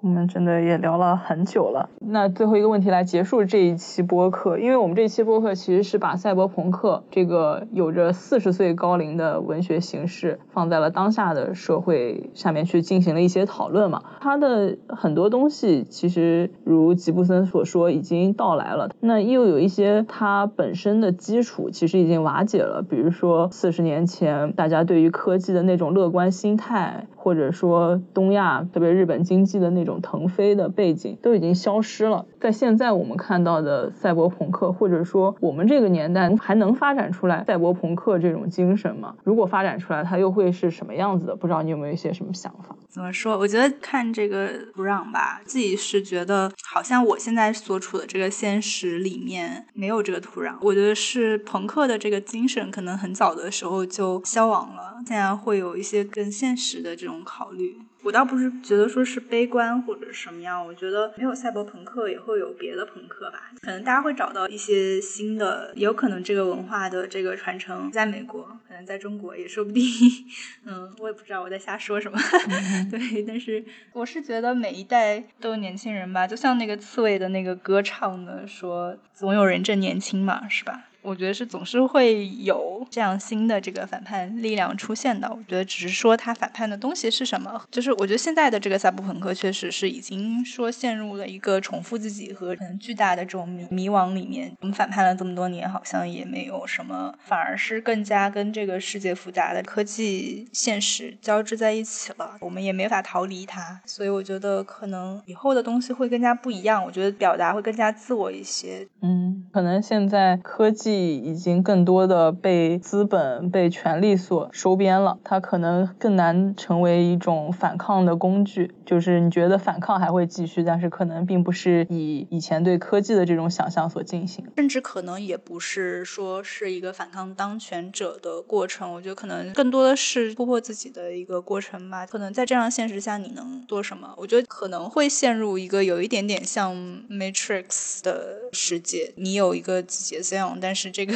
我们真的也聊了很久了，那最后一个问题来结束这一期播客，因为我们这一期播客其实是把赛博朋克这个有着四十岁高龄的文学形式放在了当下的社会下面去进行了一些讨论嘛。它的很多东西其实如吉布森所说已经到来了，那又有一些它本身的基础其实已经瓦解了，比如说四十年前大家对于科技的那种乐观心态，或者说东亚特别日本经济的那种。腾飞的背景都已经消失了，在现在我们看到的赛博朋克，或者说我们这个年代还能发展出来赛博朋克这种精神吗？如果发展出来，它又会是什么样子的？不知道你有没有一些什么想法？怎么说？我觉得看这个土壤吧，自己是觉得好像我现在所处的这个现实里面没有这个土壤。我觉得是朋克的这个精神可能很早的时候就消亡了，现在会有一些更现实的这种考虑。我倒不是觉得说是悲观或者什么样，我觉得没有赛博朋克也会有别的朋克吧，可能大家会找到一些新的，有可能这个文化的这个传承在美国，可能在中国也说不定。嗯，我也不知道我在瞎说什么。对，但是我是觉得每一代都有年轻人吧，就像那个刺猬的那个歌唱的说，总有人正年轻嘛，是吧？我觉得是总是会有这样新的这个反叛力量出现的。我觉得只是说他反叛的东西是什么，就是我觉得现在的这个赛博朋克确实是已经说陷入了一个重复自己和很巨大的这种迷迷惘里面。我们反叛了这么多年，好像也没有什么，反而是更加跟这个世界复杂的科技现实交织在一起了。我们也没法逃离它，所以我觉得可能以后的东西会更加不一样。我觉得表达会更加自我一些。嗯，可能现在科技。已经更多的被资本、被权力所收编了，它可能更难成为一种反抗的工具。就是你觉得反抗还会继续，但是可能并不是以以前对科技的这种想象所进行，甚至可能也不是说是一个反抗当权者的过程。我觉得可能更多的是突破自己的一个过程吧。可能在这样现实下，你能做什么？我觉得可能会陷入一个有一点点像 Matrix 的世界，你有一个自己的思想，但是。是这个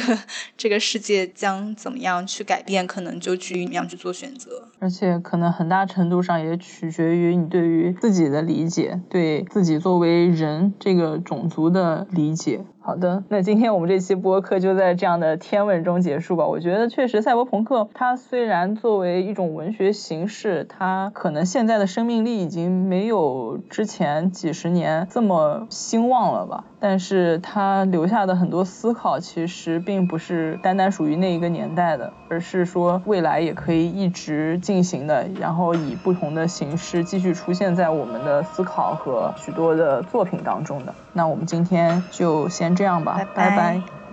这个世界将怎么样去改变，可能就去你要去做选择，而且可能很大程度上也取决于你对于自己的理解，对自己作为人这个种族的理解。好的，那今天我们这期播客就在这样的天问中结束吧。我觉得确实，赛博朋克它虽然作为一种文学形式，它可能现在的生命力已经没有之前几十年这么兴旺了吧，但是它留下的很多思考，其实并不是单单属于那一个年代的，而是说未来也可以一直进行的，然后以不同的形式继续出现在我们的思考和许多的作品当中的。那我们今天就先这样吧，拜拜。